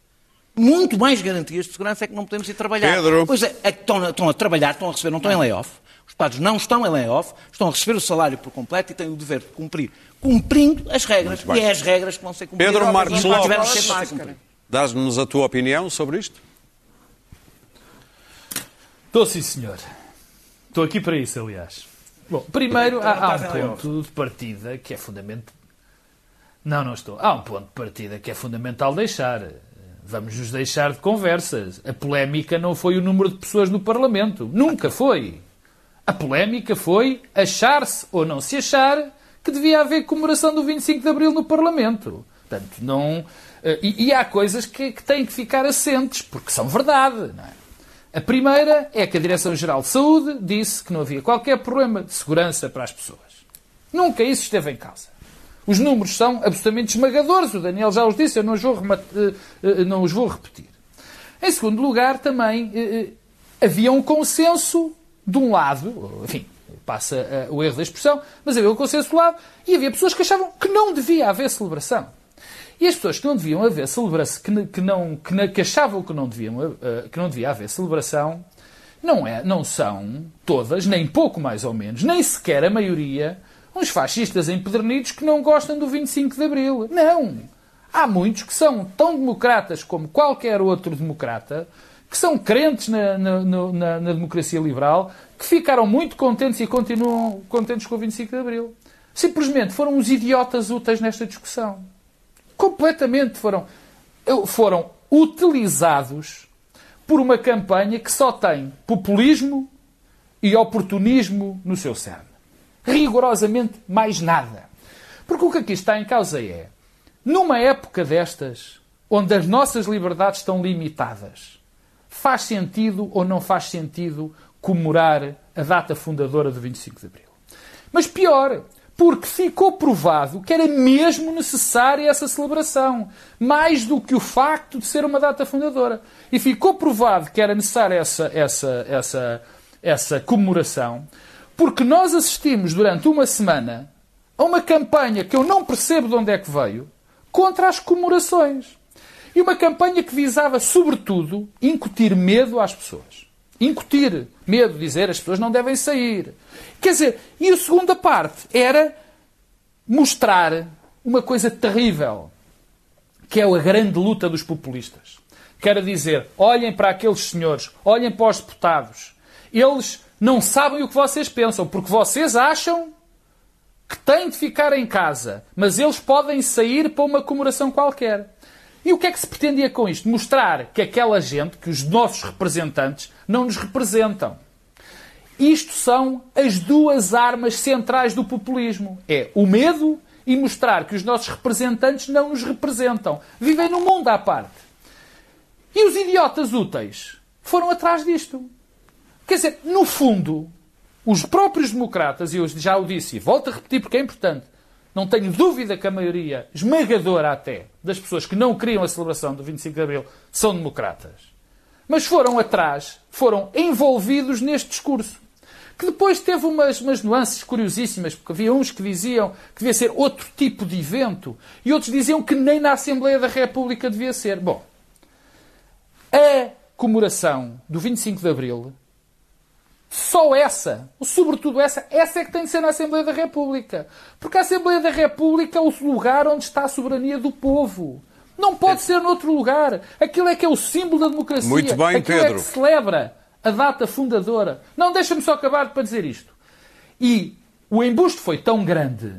muito mais garantias de segurança é que não podemos ir trabalhar. Pedro. Pois é, é que estão, a- estão a trabalhar, estão a receber, não estão em layoff. Os deputados não estão em layoff, estão a receber o salário por completo e têm o dever de cumprir, cumprindo as regras. E é as regras que vão ser cumpridas. Pedro Marcos Lopes. Dás-nos a tua opinião sobre isto? Estou sim, senhor. Estou aqui para isso, aliás. Bom, primeiro há, há um ponto de partida que é fundamental. Não, não estou. Há um ponto de partida que é fundamental deixar. Vamos nos deixar de conversas. A polémica não foi o número de pessoas no Parlamento. Nunca foi. A polémica foi achar-se ou não se achar que devia haver comemoração do 25 de Abril no Parlamento. Portanto, não. eh, E, e há coisas que, que têm que ficar assentes, porque são verdade. É? A primeira é que a Direção-Geral de Saúde disse que não havia qualquer problema de segurança para as pessoas. Nunca isso esteve em causa. Os números são absolutamente esmagadores. O Daniel já os disse, eu não os vou, eh, eh, não os vou repetir. Em segundo lugar, também havia um consenso de um lado, enfim, passa o erro da expressão, mas havia um consenso do lado e havia pessoas que achavam que não devia haver celebração. E as pessoas que não deviam haver celebração, que, que, não, que, que achavam que não, deviam, eh, que não devia haver celebração, não, é, não são todas, nem pouco mais ou menos, nem sequer a maioria, uns fascistas empedernidos que não gostam do 25 de Abril. Não! Há muitos que são tão democratas como qualquer outro democrata, que são crentes na, na- na- na democracia liberal, que ficaram muito contentes e continuam contentes com o 25 de Abril. Simplesmente foram uns idiotas úteis nesta discussão completamente foram, foram utilizados por uma campanha que só tem populismo e oportunismo no seu cerne. Rigorosamente mais nada. Porque o que aqui está em causa é, numa época destas, onde as nossas liberdades estão limitadas, faz sentido ou não faz sentido comemorar a data fundadora do 25 de Abril? Mas pior, porque ficou provado que era mesmo necessária essa celebração, mais do que o facto de ser uma data fundadora. E ficou provado que era necessária essa, essa, essa, essa comemoração, porque nós assistimos durante uma semana a uma campanha que eu não percebo de onde é que veio, contra as comemorações. E uma campanha que visava, sobretudo, incutir medo às pessoas. Incutir medo, dizer as pessoas não devem sair. Quer dizer, e a segunda parte era mostrar uma coisa terrível, que é a grande luta dos populistas. Quer dizer, olhem para aqueles senhores, olhem para os deputados. Eles não sabem o que vocês pensam, porque vocês acham que têm de ficar em casa, mas eles podem sair para uma comemoração qualquer. E o que é que se pretendia com isto? Mostrar que aquela gente, que os nossos representantes, não nos representam. Isto são as duas armas centrais do populismo: é o medo e mostrar que os nossos representantes não nos representam. Vivem num mundo à parte. E os idiotas úteis foram atrás disto. Quer dizer, no fundo, os próprios democratas, e eu já o disse e volto a repetir porque é importante, não tenho dúvida que a maioria, esmagadora até, das pessoas que não queriam a celebração do 25 de Abril são democratas. Mas foram atrás, foram envolvidos neste discurso. Que depois teve umas, umas nuances curiosíssimas, porque havia uns que diziam que devia ser outro tipo de evento e outros diziam que nem na Assembleia da República devia ser. Bom, a comemoração do 25 de Abril só essa, sobretudo essa, essa é que tem de ser na Assembleia da República. Porque a Assembleia da República é o lugar onde está a soberania do povo. Não pode ser noutro lugar. Aquilo é que é o símbolo da democracia. Muito bem, Aquilo Pedro. é que celebra a data fundadora. Não, deixa-me só acabar para dizer isto. E o embuste foi tão grande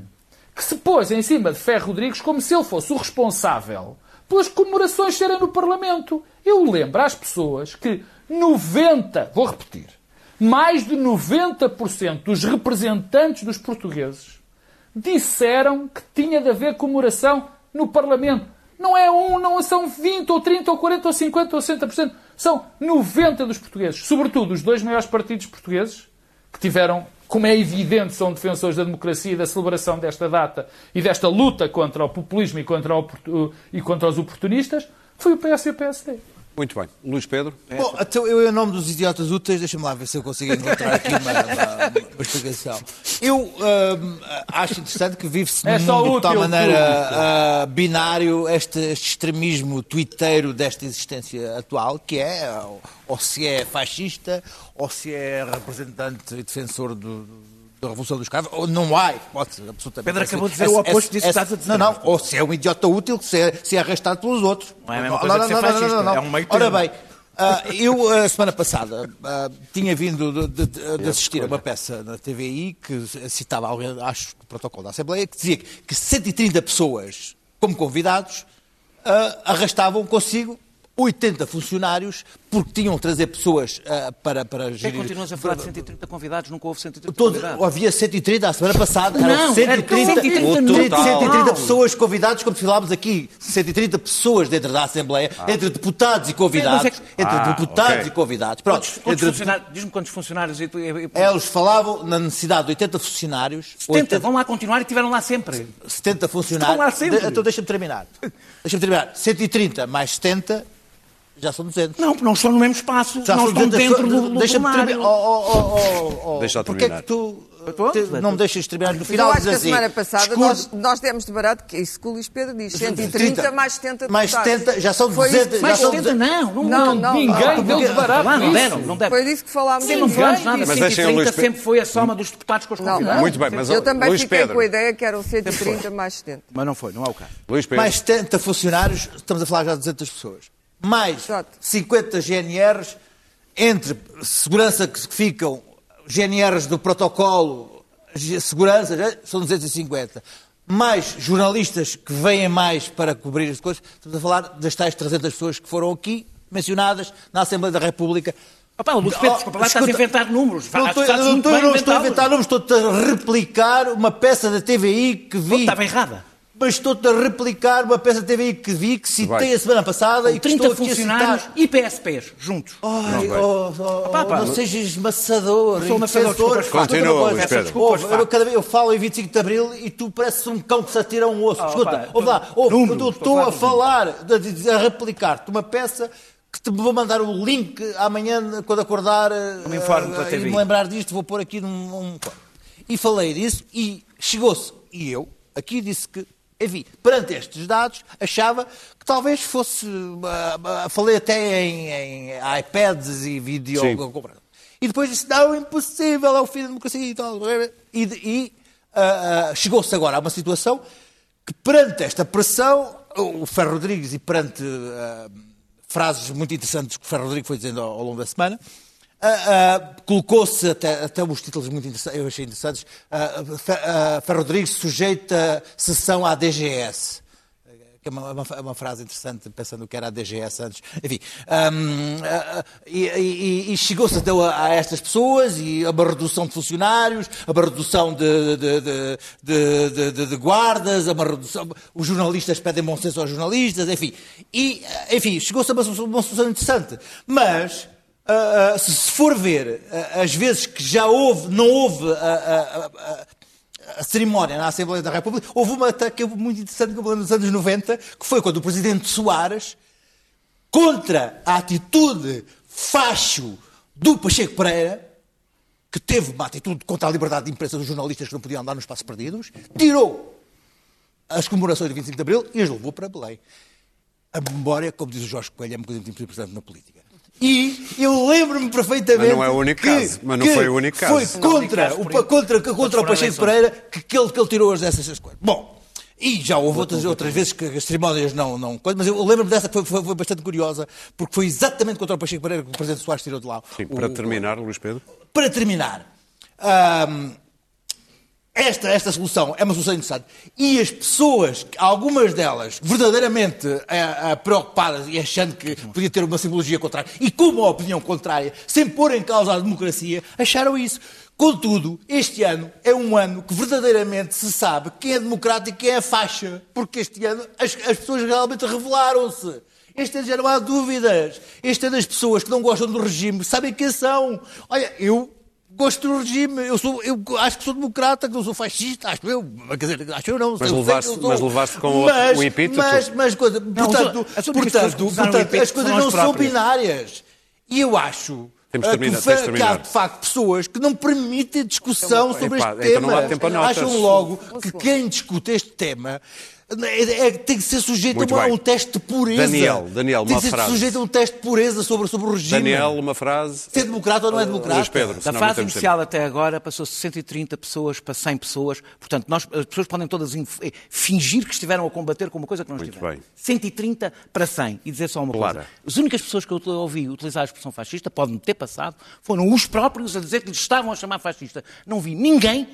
que se pôs em cima de Ferro Rodrigues como se ele fosse o responsável pelas comemorações serem no Parlamento. Eu lembro às pessoas que 90, vou repetir, mais de 90% dos representantes dos portugueses disseram que tinha de haver comemoração no Parlamento. Não é um, não são 20 ou 30 ou 40 ou 50 ou 60%. São 90 dos portugueses. Sobretudo os dois maiores partidos portugueses, que tiveram, como é evidente, são defensores da democracia e da celebração desta data e desta luta contra o populismo e contra, o, e contra os oportunistas, foi o PS e o PSD. Muito bem. Luís Pedro? Bom, então eu, em nome dos idiotas úteis, deixa-me lá ver se eu consigo encontrar aqui uma, uma- uma explicação. Eu hum, acho interessante que vive-se É mundo de tal maneira ah, binário este, este extremismo tuiteiro desta existência atual, que é ou- ou se é fascista, ou se é representante e defensor do- do- da Revolução dos Cravos, ou não há hipótese absolutamente. Pedro acabou de dizer o oposto disso que estás a dizer. Não, não, ou se é um idiota útil que se é, se é arrastado pelos outros. Não é a mesma coisa que ser fascista, é um meio Ora bem, ah, eu, a semana passada, ah, tinha vindo de, de- de assistir a uma peça na TVI que citava alguém, acho, o protocolo da Assembleia, que dizia que 130 pessoas, como convidados, ah, arrastavam consigo 80 funcionários porque tinham de trazer pessoas ah, para, para gerir... continuas a falar de 130 convidados? Nunca houve 130 Todos, convidados. havia 130 a semana passada, eram Não, 130, era 130 no no total. 130 pessoas convidados, como falámos aqui, 130 pessoas dentro da Assembleia, entre deputados e convidados, é que- entre Ah, deputados ok. e convidados. Pronto, Quantos, quantos entre- funcionários, diz-me quantos funcionários. e- e- e- eles falavam na necessidade de 80 funcionários, 70, 80 vão lá continuar e estiveram lá sempre. 70 Estão lá funcionários. sempre. De- então deixa-me terminar. Deixa-me terminar. 130 mais 70 já são 200. Não, porque não estão no mesmo espaço, Já não são estão 200 dentro do, do Deixa-me terminar. Oh, oh, oh, oh. Deixa-o Porquê é que tu Estou? te- não me deixas terminar no final? eu acho que a assim, semana passada nós, nós demos de barato que é isso que o Luís Pedro diz. 130 mais 70 Mais deputados. 70, já são Foi isso 200, que- já Mais são 70 não, não, Não, não, não, Ninguém não. deu de barato Lá não nisso. deram, não deram. Foi disso que falámos. Sim, não falamos nada. Mas deixem o Luís 130 Pe- sempre foi a soma dos deputados com os Não, convidados. não. Muito bem, mas Eu também Luís fiquei Pedro. com a ideia que eram 130 mais 70. Mas não foi, não é o caso. Luís Pedro. mais 70 funcionários, estamos a falar já de 200 pessoas. Mais Exato. 50 GNRs, entre segurança que ficam, GNRs do protocolo, segurança, são 250. Mais jornalistas que vêm mais para cobrir as coisas. Estamos a falar das tais 300 pessoas que foram aqui, mencionadas na Assembleia da República. Opa, Luís Pedro, desculpa, lá estás a inventar números. Não estou, estás não estou- não estou a inventar números, estou-te a replicar uma peça da TVI que vi. Estava errada. Mas estou-te a replicar uma peça da TVI que vi, que citei Vai. a semana passada e que 30 estou aqui a funcionários e PSPs juntos. Ai, vai. oh, oh, Pá, pá, não sejas maçador. sou defensor. Continua, Luís. Pedro. Desculpas, eu, cada vez eu falo em 25 de Abril e tu pareces um cão que se atira a um osso. Ah, Escuta, pá, ouve lá, ouve, números, eu estou a a falar de- a replicar-te uma peça que te vou mandar o link amanhã quando acordar me informe pela eh, TV. e me lembrar disto, vou pôr aqui num... Um... E falei disso e chegou-se, e eu aqui disse que, enfim, perante estes dados, achava que talvez fosse, falei até em, em iPads e vídeo... E depois disse, não, impossível, é o fim da democracia e tal. E, e, ah, chegou-se agora a uma situação que perante esta pressão, o Ferro Rodrigues e perante ah, frases muito interessantes que o Ferro Rodrigues foi dizendo ao, ao longo da semana, ah, colocou-se até, até os títulos muito interessantes, eu achei interessantes, Ferro Rodrigues sujeita sessão à DGS. Que é uma, uma- uma frase interessante, pensando que era a DGS antes. Enfim, ah, e, e- e chegou-se até a, a estas pessoas e a uma redução de funcionários, a uma redução de, de- de- de- guardas, a uma redução. Os jornalistas pedem bom senso aos jornalistas, enfim. E, enfim, chegou-se a uma, uma solução interessante. Mas. Ah, ah, se for ver ah, as vezes que já houve, não houve ah, ah, ah, ah, a cerimónia na Assembleia da República, houve uma ataque muito interessante que nos anos 90, que foi quando o presidente Soares, contra a atitude facho do Pacheco Pereira, que teve uma atitude contra a liberdade de imprensa dos jornalistas que não podiam andar nos espaços perdidos, tirou as comemorações do 25 de Abril e as levou para Belém. A memória, como diz o Jorge Coelho, é uma coisa muito importante na política. E eu lembro-me perfeitamente. Mas não é o único que- caso. Mas não que foi o único caso. Foi Não, contra, caso o, contra, contra o Pacheco. Pereira que, que, ele, que ele tirou as dessas coisas. Bom, e já houve outras, outras vezes que as cerimónias não. não mas eu lembro-me dessa que foi, foi, foi bastante curiosa, porque foi exatamente contra o Pacheco Pereira que o Presidente Soares tirou de lá. Sim, para o- terminar, Luís Pedro. para terminar, esta, esta solução é uma solução interessante. E as pessoas, algumas delas, verdadeiramente ah, ah, preocupadas e achando que podia ter uma simbologia contrária e com uma opinião contrária, sem pôr em causa a democracia, acharam isso. Contudo, este ano é um ano que verdadeiramente se sabe quem é democrático e quem é faixa. Porque este ano as, as pessoas realmente revelaram-se. Este ano já não há dúvidas. Este ano as pessoas que não gostam do regime sabem quem são. Olha, eu gosto do regime, eu, sou, eu acho que sou democrata, que não sou fascista, acho eu, quer dizer, acho eu não. Mas levaste- que com o- Mas- o epíteto? Mas, mas coisa, portanto, as que portanto, portanto epíteto as coisas não são binárias. E eu acho Temos de ah, terminar, que, de que há de facto pessoas que não permitem discussão sobre Epá, este então não tema. há tempo a notas. Acham logo que quem discute este tema é- é- tem que ser sujeito Muito a, um teste de pureza. Daniel, Daniel, tem uma que ser frase. sujeito a um teste de pureza sobre, sobre o regime. Daniel, uma frase. Ser democrata ou não é democrata? Luís Pedro, Da fase inicial até agora passou de 130 pessoas para 100 pessoas. Portanto, nós, as pessoas podem todas eh, fingir que estiveram a combater com uma coisa que não Muito estiveram. bem. 130 para 100. E dizer só uma Clara. coisa. As únicas pessoas que eu ouvi utilizar a expressão fascista, pode-me ter passado, foram os próprios a dizer que lhes estavam a chamar fascista. Não vi ninguém,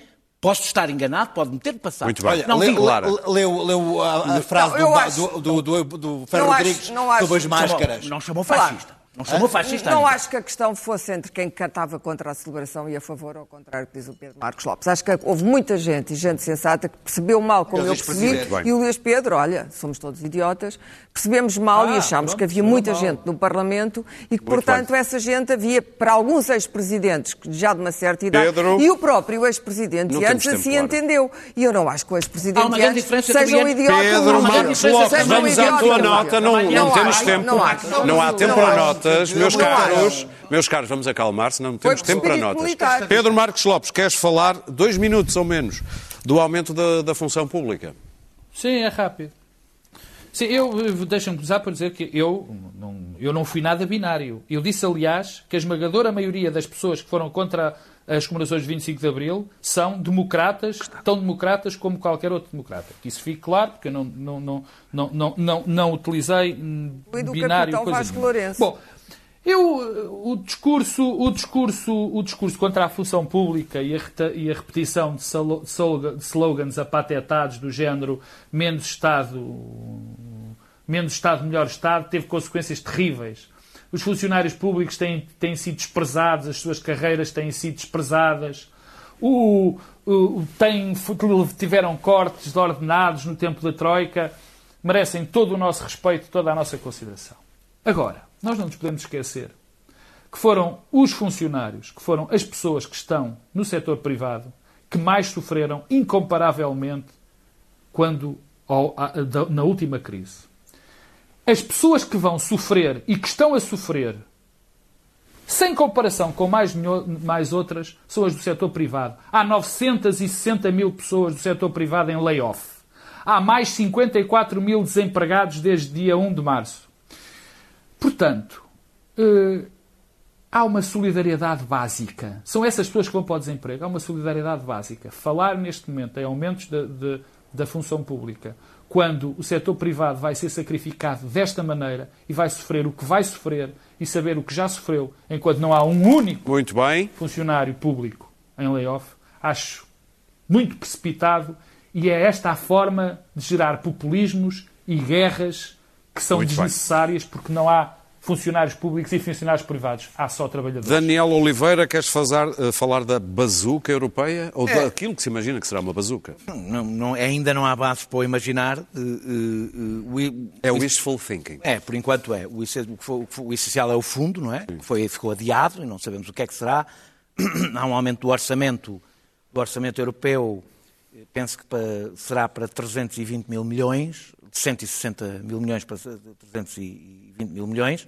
posso estar enganado, pode-me ter passado. Muito bem. Olha, não leu, leu- leu, leu a, a frase Não, do, acho- do, do, do, do Ferro Rodrigues acho- sobre as Chamou- máscaras. Não chamou fascista. Não chamou fascista. Não acho que a questão fosse entre quem cantava contra a celebração e a favor, ao contrário do que diz o Pedro Marcos Lopes. Acho que houve muita gente e gente sensata que percebeu mal como eu percebi. E o Luís Pedro, olha, somos todos idiotas, percebemos mal e Ah, achámos pronto, que havia muita mal. gente no Parlamento e que, portanto, essa gente havia, para alguns ex-presidentes que já de uma certa idade, Pedro. e o próprio ex-presidente antes assim Clara. entendeu. E eu não acho que o ex-presidente antes diferença sejam entre- idiotas. Pedro Marcos. Lopes, vamos à tua nota, não, não temos tempo. Não, há tempo para acho. Notas, meus caros. Meus caros, vamos acalmar-se, não temos tempo para notas. militar. Pedro Marcos Lopes, queres falar dois minutos ou menos do aumento da, da função pública? Sim, é rápido. Sim, eu deixa-me começar por dizer que eu não, eu não fui nada binário. Eu disse, aliás, que a esmagadora maioria das pessoas que foram contra as comemorações de 25 de Abril são democratas, tão democratas como qualquer outro democrata. Que isso fique claro, porque eu não, não, não, não, não, não, não utilizei binário capitão coisa Vasco. Bom, eu, o discurso, o discurso, o discurso contra a função pública e a, e a repetição de, salo- de sloga- de slogans apatetados do género menos Estado, menos Estado, melhor Estado, teve consequências terríveis. Os funcionários públicos têm, têm sido desprezados, as suas carreiras têm sido desprezadas, o, o, tiveram cortes de ordenados no tempo da Troika, merecem todo o nosso respeito, toda a nossa consideração. Agora, nós não nos podemos esquecer que foram os funcionários, que foram as pessoas que estão no setor privado, que mais sofreram incomparavelmente quando na última crise. As pessoas que vão sofrer e que estão a sofrer, sem comparação com mais, mais outras, são as do setor privado. Há 960 mil pessoas do setor privado em layoff. Há mais 54 mil desempregados desde dia 1 de março. Portanto, eh, há uma solidariedade básica. São essas pessoas que vão para o desemprego. Há uma solidariedade básica. Falar neste momento em aumentos de, de, da função pública, quando o setor privado vai ser sacrificado desta maneira e vai sofrer o que vai sofrer e saber o que já sofreu, enquanto não há um único funcionário público em layoff, acho muito precipitado e é esta a forma de gerar populismos e guerras que são muito desnecessárias bem. porque não há funcionários públicos e funcionários privados. Há só trabalhadores. Daniel Oliveira, queres fazer, uh, falar da bazuca europeia? Ou é. daquilo que se imagina que será uma bazuca? Não, não, ainda não há bases para o imaginar. Uh, uh, é o wishful thinking. É, por enquanto é. O, o, essencial é o fundo, não é? Foi, ficou adiado e não sabemos o que é que será. há um aumento do orçamento, do orçamento europeu, penso que para, será para 320 mil milhões, de 160 mil milhões para 320 mil milhões.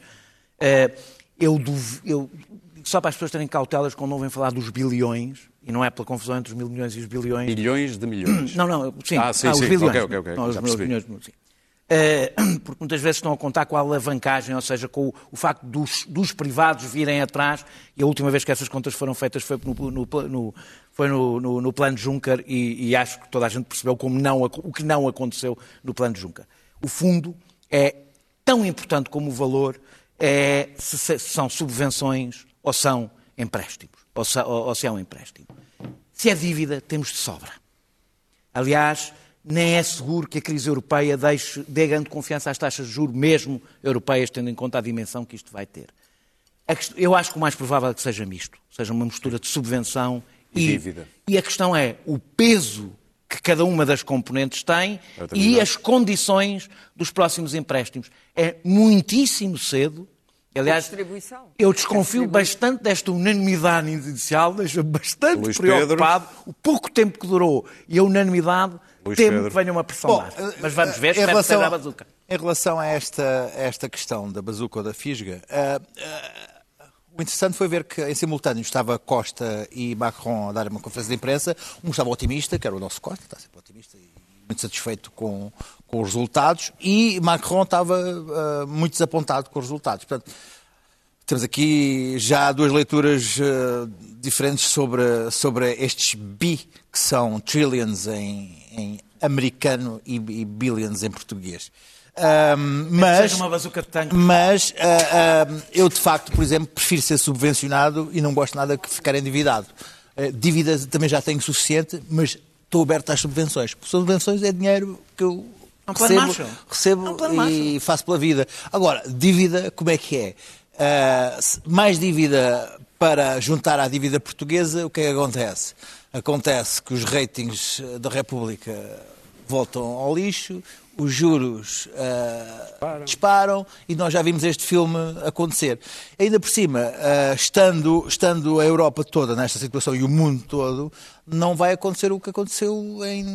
Eh, eu, eu, só para as pessoas terem cautelas quando ouvem falar dos bilhões, e não é pela confusão entre os mil milhões e os bilhões. Bilhões de milhões. Não, não, sim, ah, sim, ah, os sim. bilhões. Ok, ok, ok. Não, os milhões, sim. Uh, porque muitas vezes estão a contar com a alavancagem, ou seja, com o, o facto dos, dos, privados virem atrás, e a última vez que essas contas foram feitas foi no, no, no foi no, no, no plano Juncker e, e, acho que toda a gente percebeu como não, o que não aconteceu no plano Juncker. O fundo é tão importante como o valor, é, se, se são subvenções ou são empréstimos, ou se, ou, ou se é um empréstimo. Se é dívida, temos de sobra. Aliás, nem é seguro que a crise europeia deixe, dê grande confiança às taxas de juros, mesmo europeias, tendo em conta a dimensão que isto vai ter. Eu acho que o mais provável é que seja misto, seja uma mistura de subvenção e, dívida. E a questão é o peso que cada uma das componentes tem e as condições dos próximos empréstimos. É muitíssimo cedo. Aliás, eu desconfio bastante desta unanimidade inicial, deixa-me bastante Luís preocupado. Pedro. O pouco tempo que durou e a unanimidade, Luís temo Pedro. que venha uma pressão Bom, Mas vamos ver, em relação, a bazuca. Em relação a esta, a esta questão da bazuca ou da fisga, uh, uh, o interessante foi ver que, em simultâneo, estava Costa e Macron a dar uma conferência de imprensa. Um estava otimista, que era o nosso Costa, está sempre otimista e muito satisfeito com, com os resultados, e Macron estava uh, muito desapontado com os resultados. Portanto, temos aqui já duas leituras uh, diferentes sobre, sobre estes bi, que são trillions em, em americano e, e billions em português. Um, mas, uma bazuca de tanque. mas uh, uh, eu, de facto, por exemplo, prefiro ser subvencionado e não gosto nada de ficar endividado. Uh, dívida também já tenho suficiente, mas estou aberto às subvenções. Porque subvenções é dinheiro que eu é recebo, recebo é e faço pela vida. Agora, dívida, como é que é? Uh, mais dívida para juntar à dívida portuguesa, o que é que acontece? Acontece que os ratings da República voltam ao lixo, os juros uh, disparam e nós já vimos este filme acontecer. Ainda por cima, uh, estando, estando a Europa toda nesta situação e o mundo todo, não vai acontecer o que aconteceu em,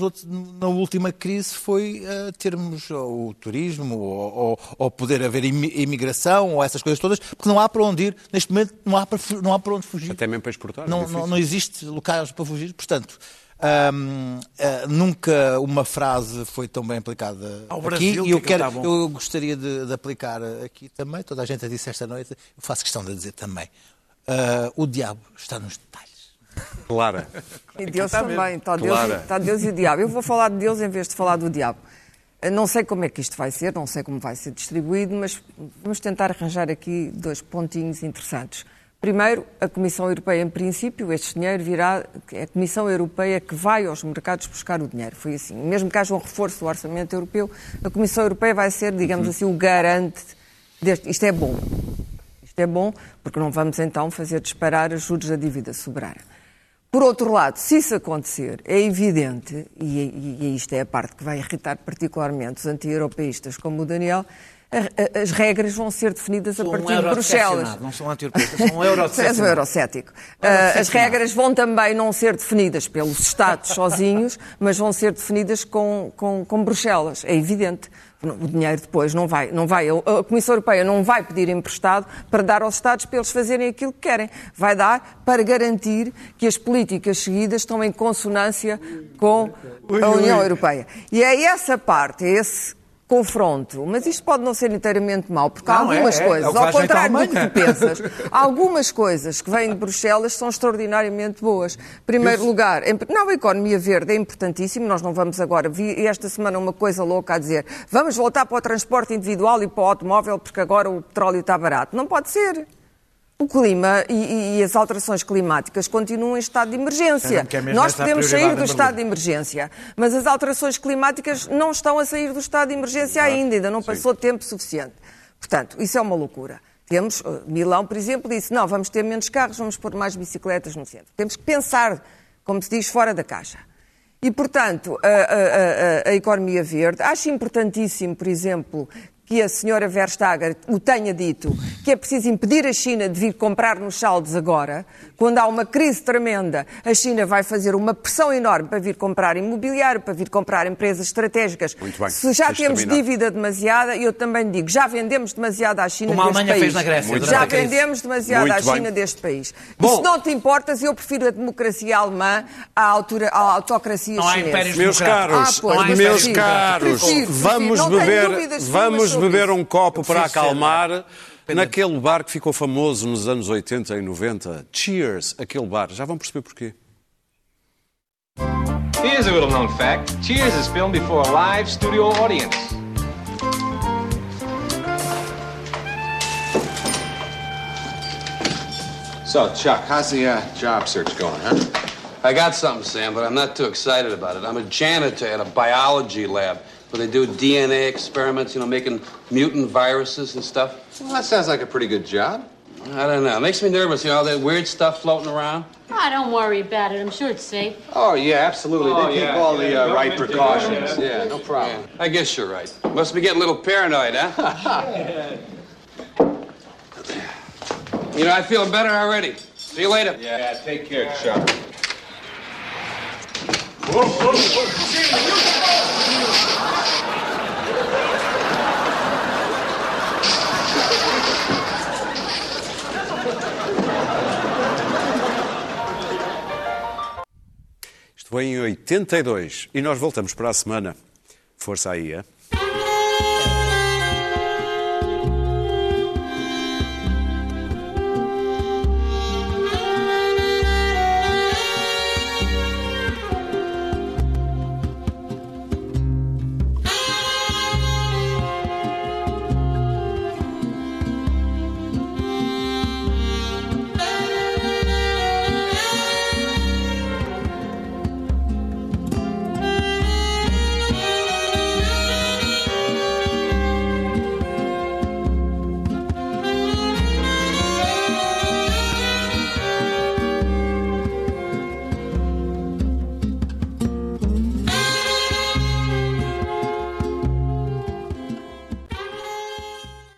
outros, na última crise, foi uh, termos o turismo ou, ou, ou, poder haver imigração ou essas coisas todas, porque não há para onde ir, neste momento não há para, não há para onde fugir. Até mesmo para exportar. Não, é não, não existe locais para fugir, portanto... Um, uh, ah, nunca uma frase foi tão bem aplicada Ao aqui Brasil, e eu, que quero, tá eu gostaria de, de, aplicar aqui também. Toda a gente a disse esta noite, eu faço questão de dizer também. Uh, o diabo está nos detalhes. Clara. E Deus também. Está Deus, está Deus e o diabo. Eu vou falar de Deus em vez de falar do diabo. Não sei como é que isto vai ser, não sei como vai ser distribuído, mas vamos tentar arranjar aqui dois pontinhos interessantes. Primeiro, a Comissão Europeia, em princípio, este dinheiro virá, é a Comissão Europeia que vai aos mercados buscar o dinheiro. Foi assim. Mesmo que haja um reforço do orçamento europeu, a Comissão Europeia vai ser, digamos assim, o garante deste- isto é bom. Isto é bom porque não vamos então fazer disparar os juros da dívida soberana. Por outro lado, se isso acontecer, é evidente, e, e- e isto é a parte que vai irritar particularmente os anti-europeístas como o Daniel, as regras vão ser definidas a Sou um partir de Bruxelas. Não sou um anti-europeísta, sou um és um eurocético. Ah, as regras vão também não ser definidas pelos Estados sozinhos, mas vão ser definidas com, com, com Bruxelas. É evidente. O dinheiro depois não vai, não vai. A Comissão Europeia não vai pedir emprestado para dar aos Estados para eles fazerem aquilo que querem. Vai dar para garantir que as políticas seguidas estão em consonância com a União Europeia. E é essa parte, é esse confronto. Mas isto pode não ser inteiramente mau, porque há Não, é, algumas é. É coisas, que ao contrário do que tu pensas, algumas coisas que vêm de Bruxelas são extraordinariamente boas. Em primeiro lugar, em- não, a economia verde é importantíssimo, nós não vamos agora, vi esta semana uma coisa louca a dizer, vamos voltar para o transporte individual e para o automóvel porque agora o petróleo está barato. Não pode ser. O clima e, e- as alterações climáticas continuam em estado de emergência. é Nós podemos sair do estado de emergência, mas as alterações climáticas não estão a sair do estado de emergência ainda, ainda não passou tempo suficiente. Portanto, isso é uma loucura. Temos, eh, Milão, por exemplo, disse, não, vamos ter menos carros, vamos pôr mais bicicletas no centro. Temos que pensar, como se diz, fora da caixa. E, portanto, a, a- a- a economia verde, acho importantíssimo, por exemplo, que a senhora Verstager o tenha dito, que é preciso impedir a China de vir comprar nos saldos agora, quando há uma crise tremenda, a China vai fazer uma pressão enorme para vir comprar imobiliário, para vir comprar empresas estratégicas. Muito bem. Se já Deixa temos terminar. dívida demasiada, eu também digo, já vendemos demasiado à China Como a deste Alemanha país. fez na Grécia Muito Já a vendemos demasiado Muito à bem. China deste país. Bom. E se não te importas, eu prefiro a democracia alemã à, altura, à autocracia Não há chinesa. impérios Meus caros, Ah, pois, Não há meus caros, Prefiro, vamos beber, vamos beber um copo para acalmar naquele bar que ficou famoso nos anos 80 e 90. Cheers, aquele bar. Já vão perceber porquê. Here's a little known fact Cheers is filmed before a live studio audience. So, Chuck, how's the uh, job search going, huh? I got something, Sam, but I'm not too excited about it. I'm a janitor at a biology lab where they do DNA experiments, you know, making mutant viruses and stuff. Well, that sounds like a pretty good job. I don't know. It makes me nervous, you know, all that weird stuff floating around. Oh, don't worry about it. I'm sure it's safe. Oh, yeah, absolutely. Oh, they take yeah, all yeah, the uh, right precautions. that. Yeah, no problem. I guess you're right. Must be getting a little paranoid, huh? you know, I feel better already. See you later. Yeah, take care, Chuck. Isto foi em 82 e nós voltamos para a semana. Força aí, é?